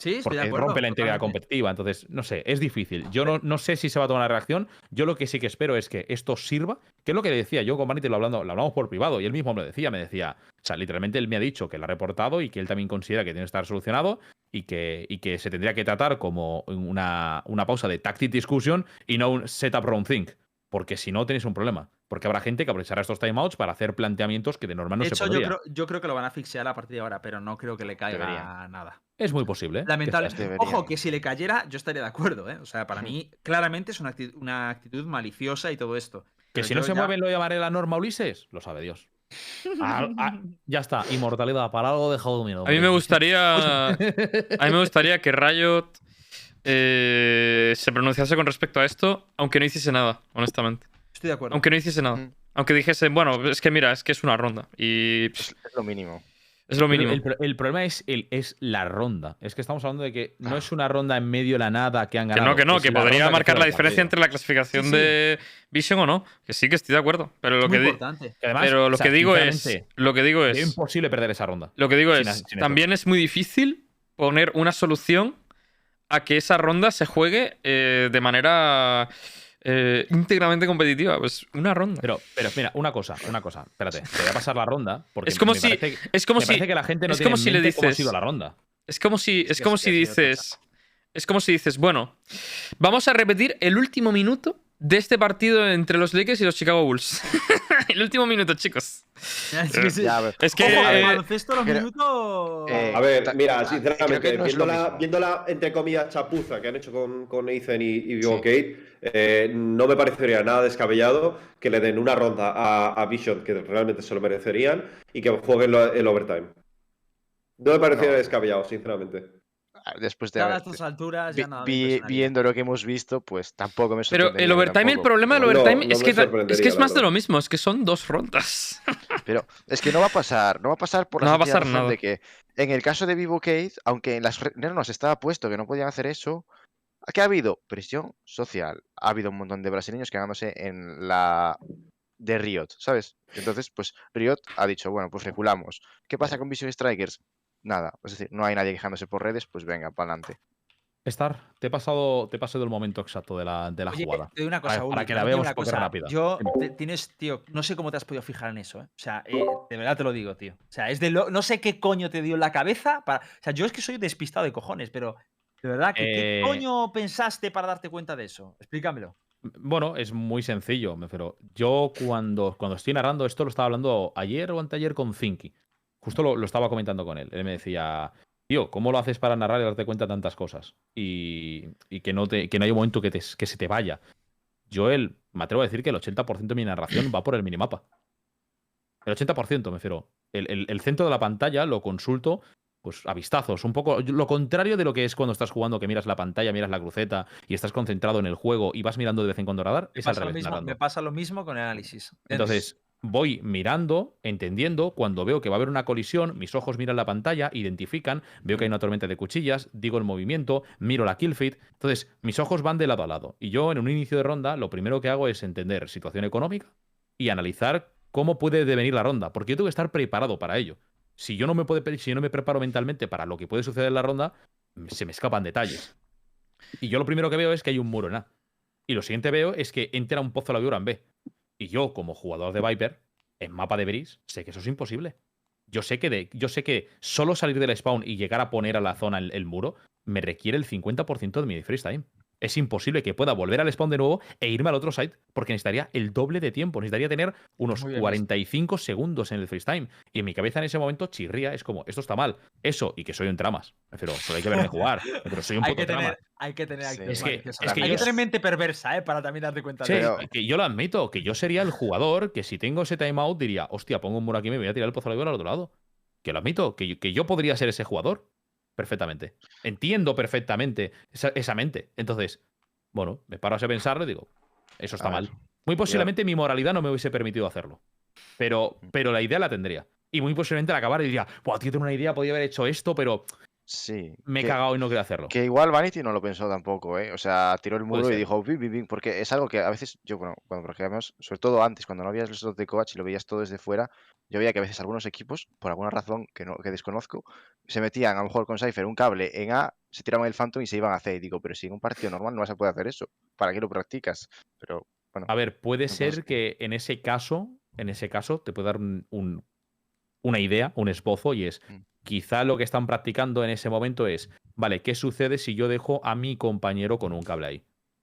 Sí, Porque acuerdo. rompe la integridad totalmente. competitiva. Entonces, no sé, es difícil. Yo no, no sé si se va a tomar la reacción. Yo lo que sí que espero es que esto sirva. Que es lo que le decía yo con Vanity, lo, hablando, lo hablamos por privado. Y él mismo me lo decía. Me decía, o sea, literalmente él me ha dicho que lo ha reportado y que él también considera que tiene que estar solucionado y que, y que se tendría que tratar como una, una pausa de tactic discussion y no un setup round think. Porque si no, tenéis un problema. Porque habrá gente que aprovechará estos timeouts para hacer planteamientos que de normal no de se hecho, yo podría. creo, yo creo que lo van a asfixiar a partir de ahora, pero no creo que le caiga Deberían. nada. Es muy posible. ¿eh? que Lamentable. Deberían. Ojo, que si le cayera, yo estaría de acuerdo, ¿eh? O sea, para mí, claramente es una actitud, una actitud maliciosa y todo esto. Que Pero si no se ya- mueven lo llamaré la norma Ulises, lo sabe Dios. Ah, ah, ya está, inmortalidad, para algo dejado de A mí me gustaría. A mí me gustaría que Riot eh, se pronunciase con respecto a esto, aunque no hiciese nada, honestamente. Estoy de acuerdo. Aunque no hiciese nada. Mm. Aunque dijese, bueno, es que mira, es que es una ronda. Y pff, Es, es lo mínimo. es lo mínimo. El, pro- el problema es, el, es la ronda. Es que estamos hablando de que no es una ronda en medio de la nada que han Que ganado. no, que no, es que podría que marcar la diferencia partido. entre la clasificación Sí, sí. de Vision o no. Que sí, que estoy de acuerdo. Pero lo Es que, di- importante. Que además, pero lo o sea, que digo es. Lo que digo Es es. imposible perder esa ronda. Lo que digo Sin es. sin también es muy difícil poner una solución a que esa ronda se juegue eh, de manera eh, íntegramente competitiva. Pues una ronda. Pero, pero mira, una cosa, una cosa. Espérate, te voy a pasar la ronda. Porque Es como me si- parece- es como me si. parece que la gente no es tiene como en si le cómo ha dices- sido la ronda. Es como si, es como si dices. Es como si dices, bueno, vamos a repetir el último minuto de este partido entre los Lakers y los Chicago Bulls. el último minuto, chicos. Es que sí. Ya, a ver. Es que. Ojo, al eh, baloncesto los creo- minutos. eh, A ver, mira, sinceramente, no viendo, la, viendo la, entre comillas, chapuza que han hecho con, con Ethan y, y Vivo Kate, eh, no me parecería nada descabellado que le den una ronda a, a Vision, que realmente se lo merecerían, y que jueguen el overtime. No me parecería No. descabellado, sinceramente. Después de a estas alturas vi- ya nada. vi- viendo lo que hemos visto, pues tampoco me Pero sorprendería el overtime, el problema del overtime no es, que, es que más de lo mismo, es que son dos rondas. Pero es que no va a pasar, no va a pasar por la No va a sencilla pasar razón nada. de que en el caso de Vivo Cade, aunque en las normas estaba puesto que no podían hacer eso, ¿qué ha habido? Presión social. Ha habido un montón de brasileños quedándose en la de Riot, ¿sabes? Entonces, pues Riot ha dicho, bueno, pues reculamos. ¿Qué pasa con Vision Strikers? Nada, es decir, no hay nadie quejándose por redes, pues venga, para adelante. Star, te he pasado, te he pasado el momento exacto de la, de la Oye, jugada. te una cosa, para- Uli, para que la veamos una porque rápida. Yo, te- tienes, tío, no sé cómo te has podido fijar en eso, ¿eh? O sea, eh, de verdad te lo digo, tío. O sea, es de lo, no sé qué coño te dio en la cabeza para. O sea, yo es que soy despistado de cojones, pero de verdad, ¿qué, qué Eh, coño pensaste para darte cuenta de eso? Explícamelo. Bueno, es muy sencillo, me refiero. Yo cuando, cuando estoy narrando esto lo estaba hablando ayer o anteayer con Zinky. Justo lo, lo estaba comentando con él. Él me decía, tío, ¿cómo lo haces para narrar y darte cuenta de tantas cosas? Y, y que, no te, que no hay un momento que, te- que se te vaya. Yo el, me atrevo a decir que el 80% de mi narración va por el minimapa. El 80%, me refiero. El, el- el centro de la pantalla lo consulto pues a vistazos, un poco lo contrario de lo que es cuando estás jugando, que miras la pantalla, miras la cruceta y estás concentrado en el juego y vas mirando de vez en cuando radar, Me es al revés. mismo, me pasa lo mismo con el análisis. Entonces, voy mirando, entendiendo, cuando veo que va a haber una colisión, mis ojos miran la pantalla, identifican, veo que hay una tormenta de cuchillas, digo el movimiento, miro la kill feed. Entonces, mis ojos van de lado a lado. Y yo en un inicio de ronda, lo primero que hago es entender situación económica y analizar cómo puede devenir la ronda, porque yo tengo que estar preparado para ello. Si yo no me, puede, si yo no me preparo mentalmente para lo que puede suceder en la ronda, se me escapan detalles. Y yo lo primero que veo es que hay un muro en A. Y lo siguiente veo es que entra un pozo de la víbora en B. Y yo, como jugador de Viper, en mapa de Breeze, sé que eso es imposible. Yo sé que, de, yo sé que solo salir del spawn y llegar a poner a la zona el, el muro me requiere el 50% de mi freeze time. Es imposible que pueda volver al spawn de nuevo e irme al otro site, porque necesitaría el doble de tiempo. Necesitaría tener unos Muy bien 45 segundos en el freeze time. Y en mi cabeza en ese momento chirría, es como, esto está mal. Eso, y que soy un tramas. Pero solo hay que verme jugar. Pero soy un hay puto que, trama. tener, hay que tener Sí. Es que- es que hay yo- que tener mente perversa, ¿eh? Para también darte cuenta Sí, de eso. que yo lo admito, que yo sería el jugador que si tengo ese timeout diría, hostia, pongo un muro aquí y me voy a tirar el pozo de al otro lado. Que lo admito, que yo, que yo podría ser ese jugador. Perfectamente. Entiendo perfectamente esa, esa mente. Entonces, bueno, me paro a pensarlo y digo, eso está mal. Muy posiblemente mi moralidad no me hubiese permitido hacerlo. Pero, Mm. pero la idea la tendría. Y muy posiblemente al acabar diría, Buah, tío, tengo una idea, podría haber hecho esto, pero Sí. me he que- cagado y no quiero hacerlo. Que igual Vanity no lo pensó tampoco, ¿eh? O sea, tiró el muro y dijo, "Bim, bim, bim", porque es algo que a veces, yo, bueno, cuando programamos, sobre todo antes, cuando no habías los slots de coach y lo veías todo desde fuera, yo veía que a veces algunos equipos, por alguna razón que, no, que desconozco, se metían a lo mejor con Cypher un cable en A, se tiraban el Phantom y se iban a C. Y digo, pero si en un partido normal no vas a poder hacer eso, ¿para qué lo practicas? Pero, bueno, A ver, puede Entonces- ser que en ese caso, en ese caso, te puede dar un, un- una idea, un esbozo, y es Mm. Quizá lo que están practicando en ese momento es, vale, ¿qué sucede si yo dejo a mi compañero con un cable ahí?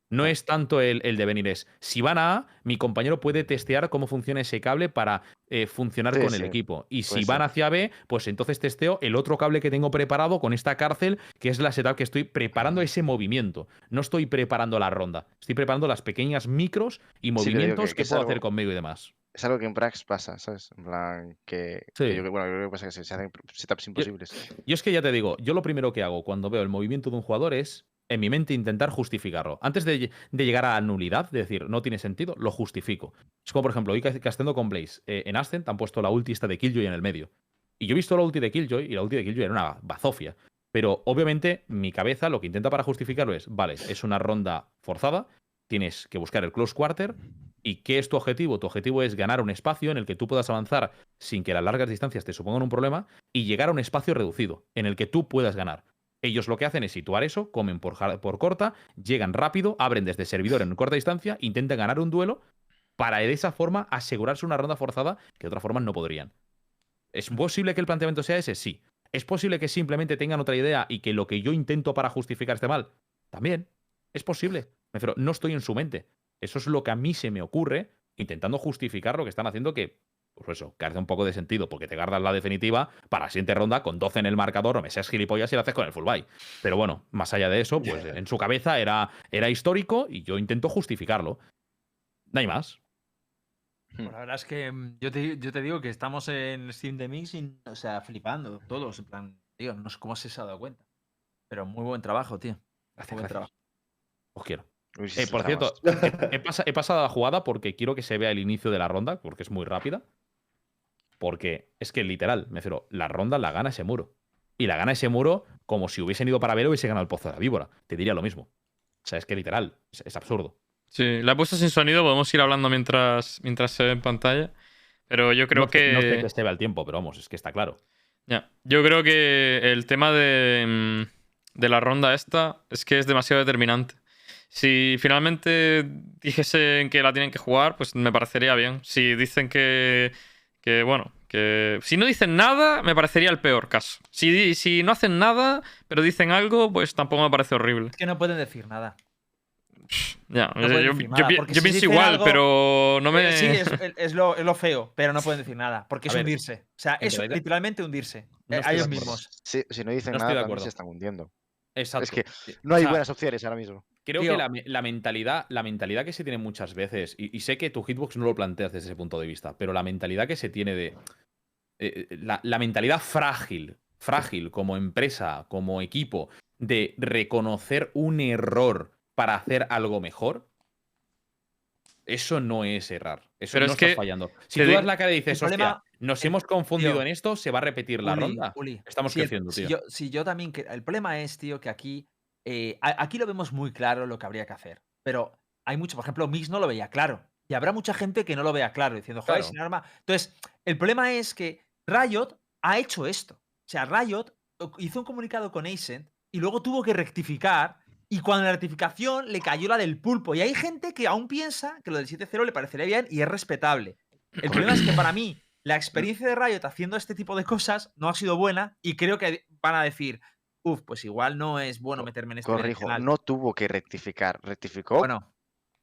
No es tanto el, el devenir, es si van a A, mi compañero puede testear cómo funciona ese cable para eh, funcionar Sí, con el equipo. Y si puede van hacia B, pues entonces testeo el otro cable que tengo preparado con esta cárcel, que es la setup que estoy preparando ese movimiento. No estoy preparando la ronda, estoy preparando las pequeñas micros y movimientos que- que, que es puedo algo- hacer conmigo y demás. Es algo que en Prax pasa, ¿sabes? En plan, que, Sí. que yo, bueno, creo que pasa que se, se hacen setups imposibles. Yo es que ya te digo, yo lo primero que hago cuando veo el movimiento de un jugador es, en mi mente, intentar justificarlo. Antes de, lle- de llegar a la nulidad, de decir, no tiene sentido, lo justifico. Es como, por ejemplo, hoy ca- castando con Blaze. eh, en Ascent han puesto la ulti esta de Killjoy en el medio. Y yo he visto la ulti de Killjoy y la ulti de Killjoy era una bazofia. Pero obviamente mi cabeza lo que intenta para justificarlo es, vale, es una ronda forzada, tienes que buscar el close quarter. ¿Y qué es tu objetivo? Tu objetivo es ganar un espacio en el que tú puedas avanzar sin que las largas distancias te supongan un problema y llegar a un espacio reducido en el que tú puedas ganar. Ellos lo que hacen es situar eso, comen por, corta, llegan rápido, abren desde servidor en corta distancia, intentan ganar un duelo para de esa forma asegurarse una ronda forzada que de otra forma no podrían. ¿Es posible que el planteamiento sea ese? Sí. ¿Es posible que simplemente tengan otra idea y que lo que yo intento para justificar esté mal? También. Es posible. Me refiero, no estoy en su mente. Eso es lo que a mí se me ocurre intentando justificar lo que están haciendo que, pues eso, carece un poco de sentido porque te guardas la definitiva para la siguiente ronda con 12 en el marcador, no me seas gilipollas y lo haces con el full buy. Pero bueno, más allá de eso, pues en su cabeza era, era histórico y yo intento justificarlo. No hay más. Pues la verdad es que mm, yo te, yo te digo que estamos en Steam de Mix, y, o sea, flipando todos. En plan, tío, no sé cómo se ha dado cuenta. Pero muy buen trabajo, tío. Gracias, Muy buen gracias. trabajo. Os quiero. Uy, Eh, por cierto, he, he pasa- he pasado la jugada porque quiero que se vea el inicio de la ronda, porque es muy rápida. Porque es que literal, me refiero, la ronda la gana ese muro. Y la gana ese muro como si hubiesen ido para ver hubiese ganado el pozo de la víbora. Te diría lo mismo. O sea, es que literal, es, es absurdo. Sí, la he puesto sin sonido, podemos ir hablando mientras, mientras se ve en pantalla. Pero yo creo no, que. No sé que se vea el tiempo, pero vamos, es que está claro. Ya, Yo creo que el tema de, mm, de la ronda esta es que es demasiado determinante. Si finalmente dijesen que la tienen que jugar, pues me parecería bien. Si dicen que, que bueno, que si no dicen nada, me parecería el peor caso. Si, si no hacen nada, pero dicen algo, pues tampoco me parece horrible. Es que no pueden decir nada. Ya, No yo, decir yo nada, pi- porque yo si pienso igual, algo- pero no me... Eh, Sí, es, es lo, es lo feo, pero no pueden decir nada, porque es ver, hundirse. O sea, es realidad- literalmente hundirse. No eh, a ellos mismos. Si, si no dicen No nada, se están hundiendo. Exacto. que No hay O sea, buenas opciones ahora mismo. Creo Tío. que la, me- la mentalidad, la mentalidad que se tiene muchas veces, y, y sé que tu hitbox no lo planteas desde ese punto de vista, pero la mentalidad que se tiene de. eh, la, la mentalidad frágil frágil como empresa, como equipo, de reconocer un error para hacer algo mejor, eso no es errar. Eso Pero no es estás que fallando. Si tú das la cara y dices, problema- hostia, nos hemos confundido tío, en esto, se va a repetir la Uli, ronda. Uli, Estamos si el- creciendo, si tío. yo, si yo también. El problema es, tío, que aquí. Eh, aquí lo vemos muy claro lo que habría que hacer. Pero hay mucho. Por ejemplo, Mix no lo veía claro. Y habrá mucha gente que no lo vea claro, diciendo, joder, Claro. sin arma. Entonces, el problema es que Riot ha hecho esto. O sea, Riot hizo un comunicado con Ascent y luego tuvo que rectificar. Y cuando la rectificación le cayó la del pulpo. Y hay gente que aún piensa que lo del 7-0 le parecería bien y es respetable. El problema es que para mí, la experiencia de Riot haciendo este tipo de cosas no ha sido buena y creo que van a decir, uff, pues igual no es bueno meterme en este Corrijo, berenjenal". no tuvo que rectificar. Rectificó Bueno,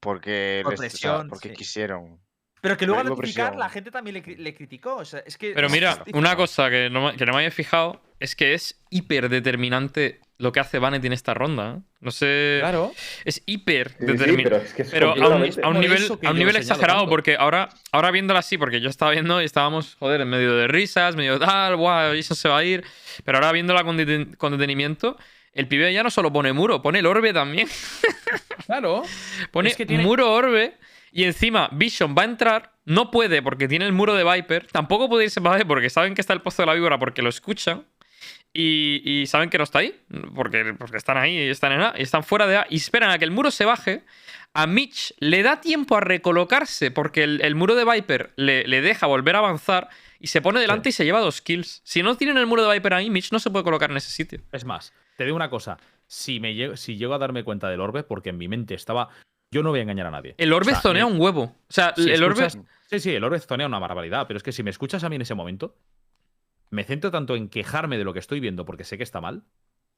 porque, por les- o sea, presión, porque sí. quisieron. pero que luego al rectificar la gente también le, cri- le criticó. O sea, es que Pero es mira, una cosa que no, me- que no me había fijado es que es hiper determinante lo que hace Vanet en esta ronda. ¿eh? No sé. Claro. Es hiper Sí, sí, determinante. pero es que es Pero a un, completamente- a un nivel, a un exagerado, tanto. porque ahora, ahora viéndola así, porque yo estaba viendo y estábamos, joder, en medio de risas, medio tal, guau, eso se va a ir. Pero ahora viéndola con, deten- con detenimiento, el pibe ya no solo pone muro, pone el orbe también. Claro. Pone Es que tiene- muro orbe y encima Vision va a entrar, no puede porque tiene el muro de Viper, tampoco puede irse para B porque saben que está el pozo de la víbora porque lo escuchan y, y saben que no está ahí porque, porque están ahí y están en A y están fuera de A y esperan a que el muro se baje. A Mitch le da tiempo a recolocarse porque el, el muro de Viper le, le deja volver a avanzar y se pone delante y se lleva dos kills. Si no tienen el muro de Viper ahí, Mitch no se puede colocar en ese sitio. Es más, te digo una cosa. Si, me llego, si llego a darme cuenta del orbe, porque en mi mente estaba. Yo no voy a engañar a nadie. El orbe O sea, zonea un huevo. O sea, Si el orbe... escuchas- Sí, sí, el orbe zonea una barbaridad, pero es que si me escuchas a mí en ese momento, me centro tanto en quejarme de lo que estoy viendo porque sé que está mal,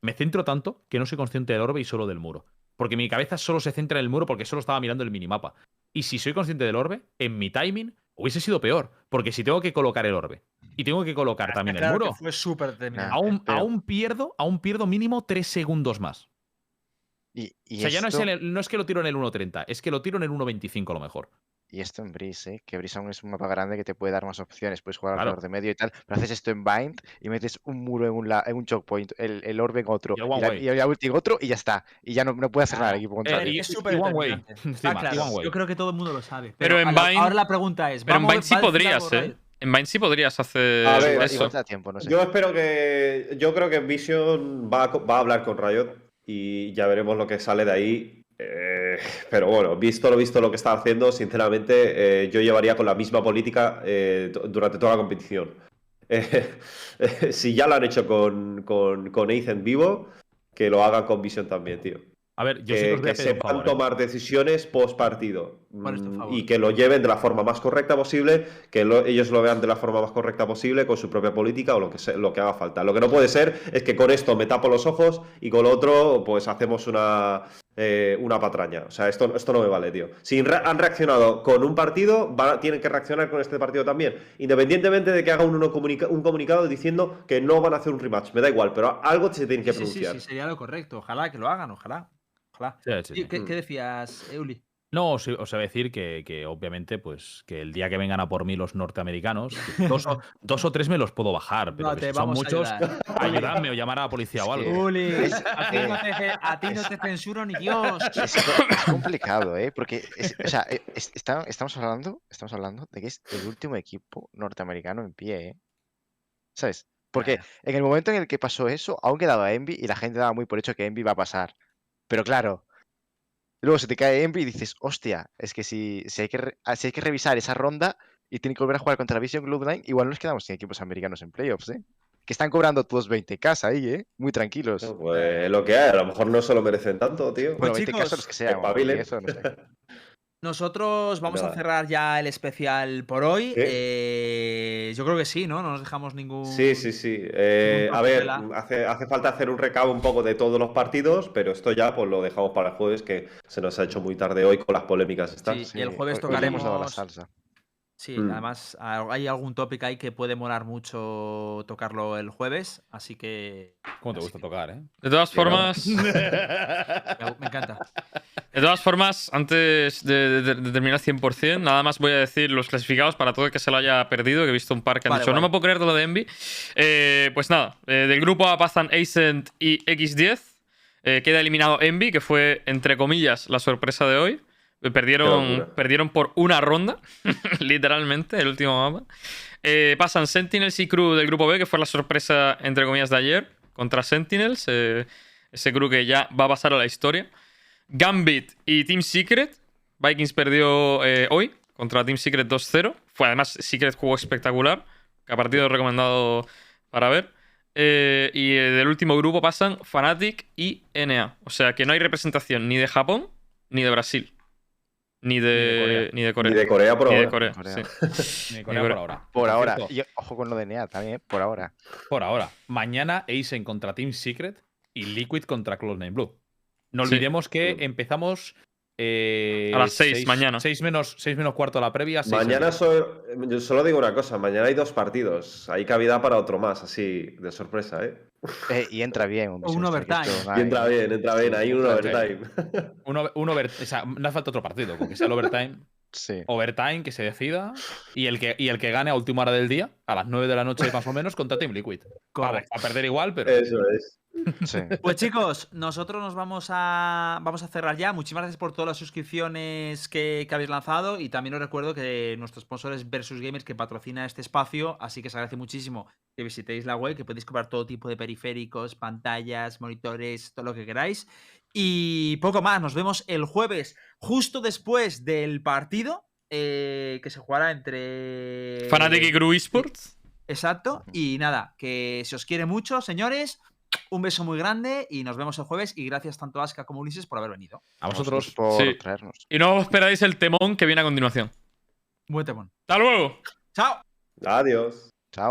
me centro tanto que no soy consciente del orbe y solo del muro. Porque mi cabeza solo se centra en el muro porque solo estaba mirando el minimapa. Y si soy consciente del orbe, en mi timing hubiese sido peor. Porque si tengo que colocar el orbe y tengo que colocar también el Claro muro, fue súper. Ah, aún, pierdo, aún pierdo mínimo tres segundos más. Y, y O sea, ya no es, el- no es que lo tiro en el 1.30, es que lo tiro en el 1.25 a lo mejor. Y esto en Breeze, ¿eh? que Breeze aún es un mapa grande que te puede dar más opciones. Puedes jugar Claro. alrededor de medio y tal. Pero haces esto en Bind y metes un muro en un, la- en un choke point, el, el orbe en otro, Y el one y la, way. y la ulti en otro y ya está. Y ya no, no puede hacer nada el equipo Eh, contrario. y- es y súper one way. Ah, claro, one way. Yo creo que todo el mundo lo sabe. Pero en Vine- ahora la pregunta es: Pero en ¿vamos- Vine sí podrías, ¿eh? En Vine sí podrías hacer A ver, Igual- eso. igual te da tiempo, no sé. Yo espero que. Yo creo que Vision va a, va a hablar con Riot y ya veremos lo que sale de ahí. Eh, pero bueno, visto lo visto lo que está haciendo, sinceramente, eh, yo llevaría con la misma política eh, durante toda la competición. Si ya lo han hecho con, con, con en vivo, que lo hagan con Vision también, tío. A ver, yo sí que que, os voy a que pedir un sepan favor, tomar decisiones post partido ¿Cuál es tu favor? y que lo lleven de la forma más correcta posible, que lo- ellos lo vean de la forma más correcta posible con su propia política o lo que, se- lo que haga falta. Lo que no puede ser es que con esto me tapo los ojos y con lo otro pues hacemos una, eh, una patraña. O sea, esto, esto no me vale, tío. Si re- han reaccionado con un partido, van a- tienen que reaccionar con este partido también. Independientemente de que hagan uno comunica- un comunicado diciendo que no van a hacer un rematch. Me da igual, pero algo se tiene que Sí, sí, sí, pronunciar. sí, sería lo correcto. Ojalá que lo hagan, ojalá. Ojalá. Sí, sí, Sí, sí. ¿Qué, qué decías, Euli? No, os, os iba a decir que, que obviamente, pues, que el día que vengan a por mí los norteamericanos, dos o, dos o tres me los puedo bajar, pero No, que te si son muchos, ayudar. ayudadme o llamar a la policía o algo. Uli, a ti, no te, a ti no te censuro ni Dios. Es, co- es complicado, ¿eh? Porque, es- o sea, eh, es- está- estamos, hablando, estamos hablando de que es el último equipo norteamericano en pie, ¿eh? ¿Sabes? Porque en el momento en el que pasó eso, aún quedaba Envy y la gente daba muy por hecho que Envy va a pasar. Pero claro, luego se te cae Envy y dices, hostia, es que si, si, hay, que re- ah, si hay que revisar esa ronda y tiene que volver a jugar contra Vision Cloud9, igual nos quedamos sin equipos americanos en playoffs, ¿eh? Que están cobrando todos 20k ahí, ¿eh? Muy tranquilos. Pues lo que hay, a lo mejor no se lo merecen tanto, tío. Bueno, Pues 20k chicos, son los que sean, eso no sé. Nosotros vamos a cerrar ya el especial por hoy. Sí. Eh, yo creo que sí, ¿no? No nos dejamos ningún. Sí, sí, sí. Eh, a ver, hace, hace falta hacer un recabo un poco de todos los partidos, pero esto ya pues lo dejamos para el jueves, que se nos ha hecho muy tarde hoy con las polémicas estas. Sí. Y el jueves hoy- hoy hemos dado la tocaremos- salsa. Sí, Mm. además hay algún tópico ahí que puede molar mucho tocarlo el jueves, así que ¿Cómo te Así gusta que- tocar, eh? De todas formas, me, me encanta. de todas formas, antes de, de- de terminar 100%, nada más voy a decir los clasificados para todo el que se lo haya perdido, que he visto un par que han Vale, dicho, no me puedo creer de lo de Envy. Eh, pues nada, eh, del grupo A pasan Ascent y X10. Eh, queda eliminado Envy, que fue, entre comillas, la sorpresa de hoy. Eh, Perdieron, perdieron por una ronda, literalmente, el último mapa. Eh, pasan Sentinels y Crew del grupo B, que fue la sorpresa, entre comillas, de ayer, contra Sentinels. eh, ese crew que ya va a pasar a la historia. Gambit y Team Secret. Vikings perdió eh, hoy contra Team Secret 2-0. Fue además Secret jugó espectacular. Que ha partido recomendado para ver. Eh, y del último grupo pasan Fnatic y NA. O sea que no hay representación ni de Japón ni de Brasil. Ni de, ni de Corea. Ni de Corea por Ni de ahora. Por ahora. Por ahora. Y ojo con lo de NEA también, ¿eh? por ahora. Por ahora. Mañana Aizen contra Team Secret y Liquid contra Cloud9 Blue. No Sí. olvidemos que empezamos. Eh, A las seis, seis- mañana. seis menos, seis menos cuarto la previa. seis Mañana so- yo solo digo una cosa, mañana hay dos partidos. Hay cabida para otro más, así, de sorpresa, ¿eh? Eh, y entra bien. Un, un overtime. esto, Y ay, entra bien, entra bien, hay un overtime. Un, over- un over- o sea, no hace falta otro partido, porque sea el overtime. Sí. Overtime que se decida. Y el que, y el que gane a última hora del día, a las 9 de la noche más o menos, contra Team Liquid. Correcto. a perder igual, pero. Eso es. Sí. Pues chicos, nosotros nos vamos a, vamos a cerrar ya. Muchísimas gracias por todas las suscripciones que, que habéis lanzado y también os recuerdo que nuestro sponsor es Versus Gamers que patrocina este espacio, así que os agradece muchísimo que visitéis la web, que podéis comprar todo tipo de periféricos, pantallas, monitores, todo lo que queráis. Y poco más, nos vemos el jueves, justo después del partido eh, que se jugará entre... Fnatic y Crew Esports. Exacto. Y nada, que se os quiere mucho, señores. Un beso muy grande y nos vemos el jueves. Y gracias tanto a Aska como a Ulises por haber venido. A vosotros. por Sí. traernos. Y no os esperáis el temón que viene a continuación. Buen temón. ¡Hasta luego! ¡Chao! Adiós.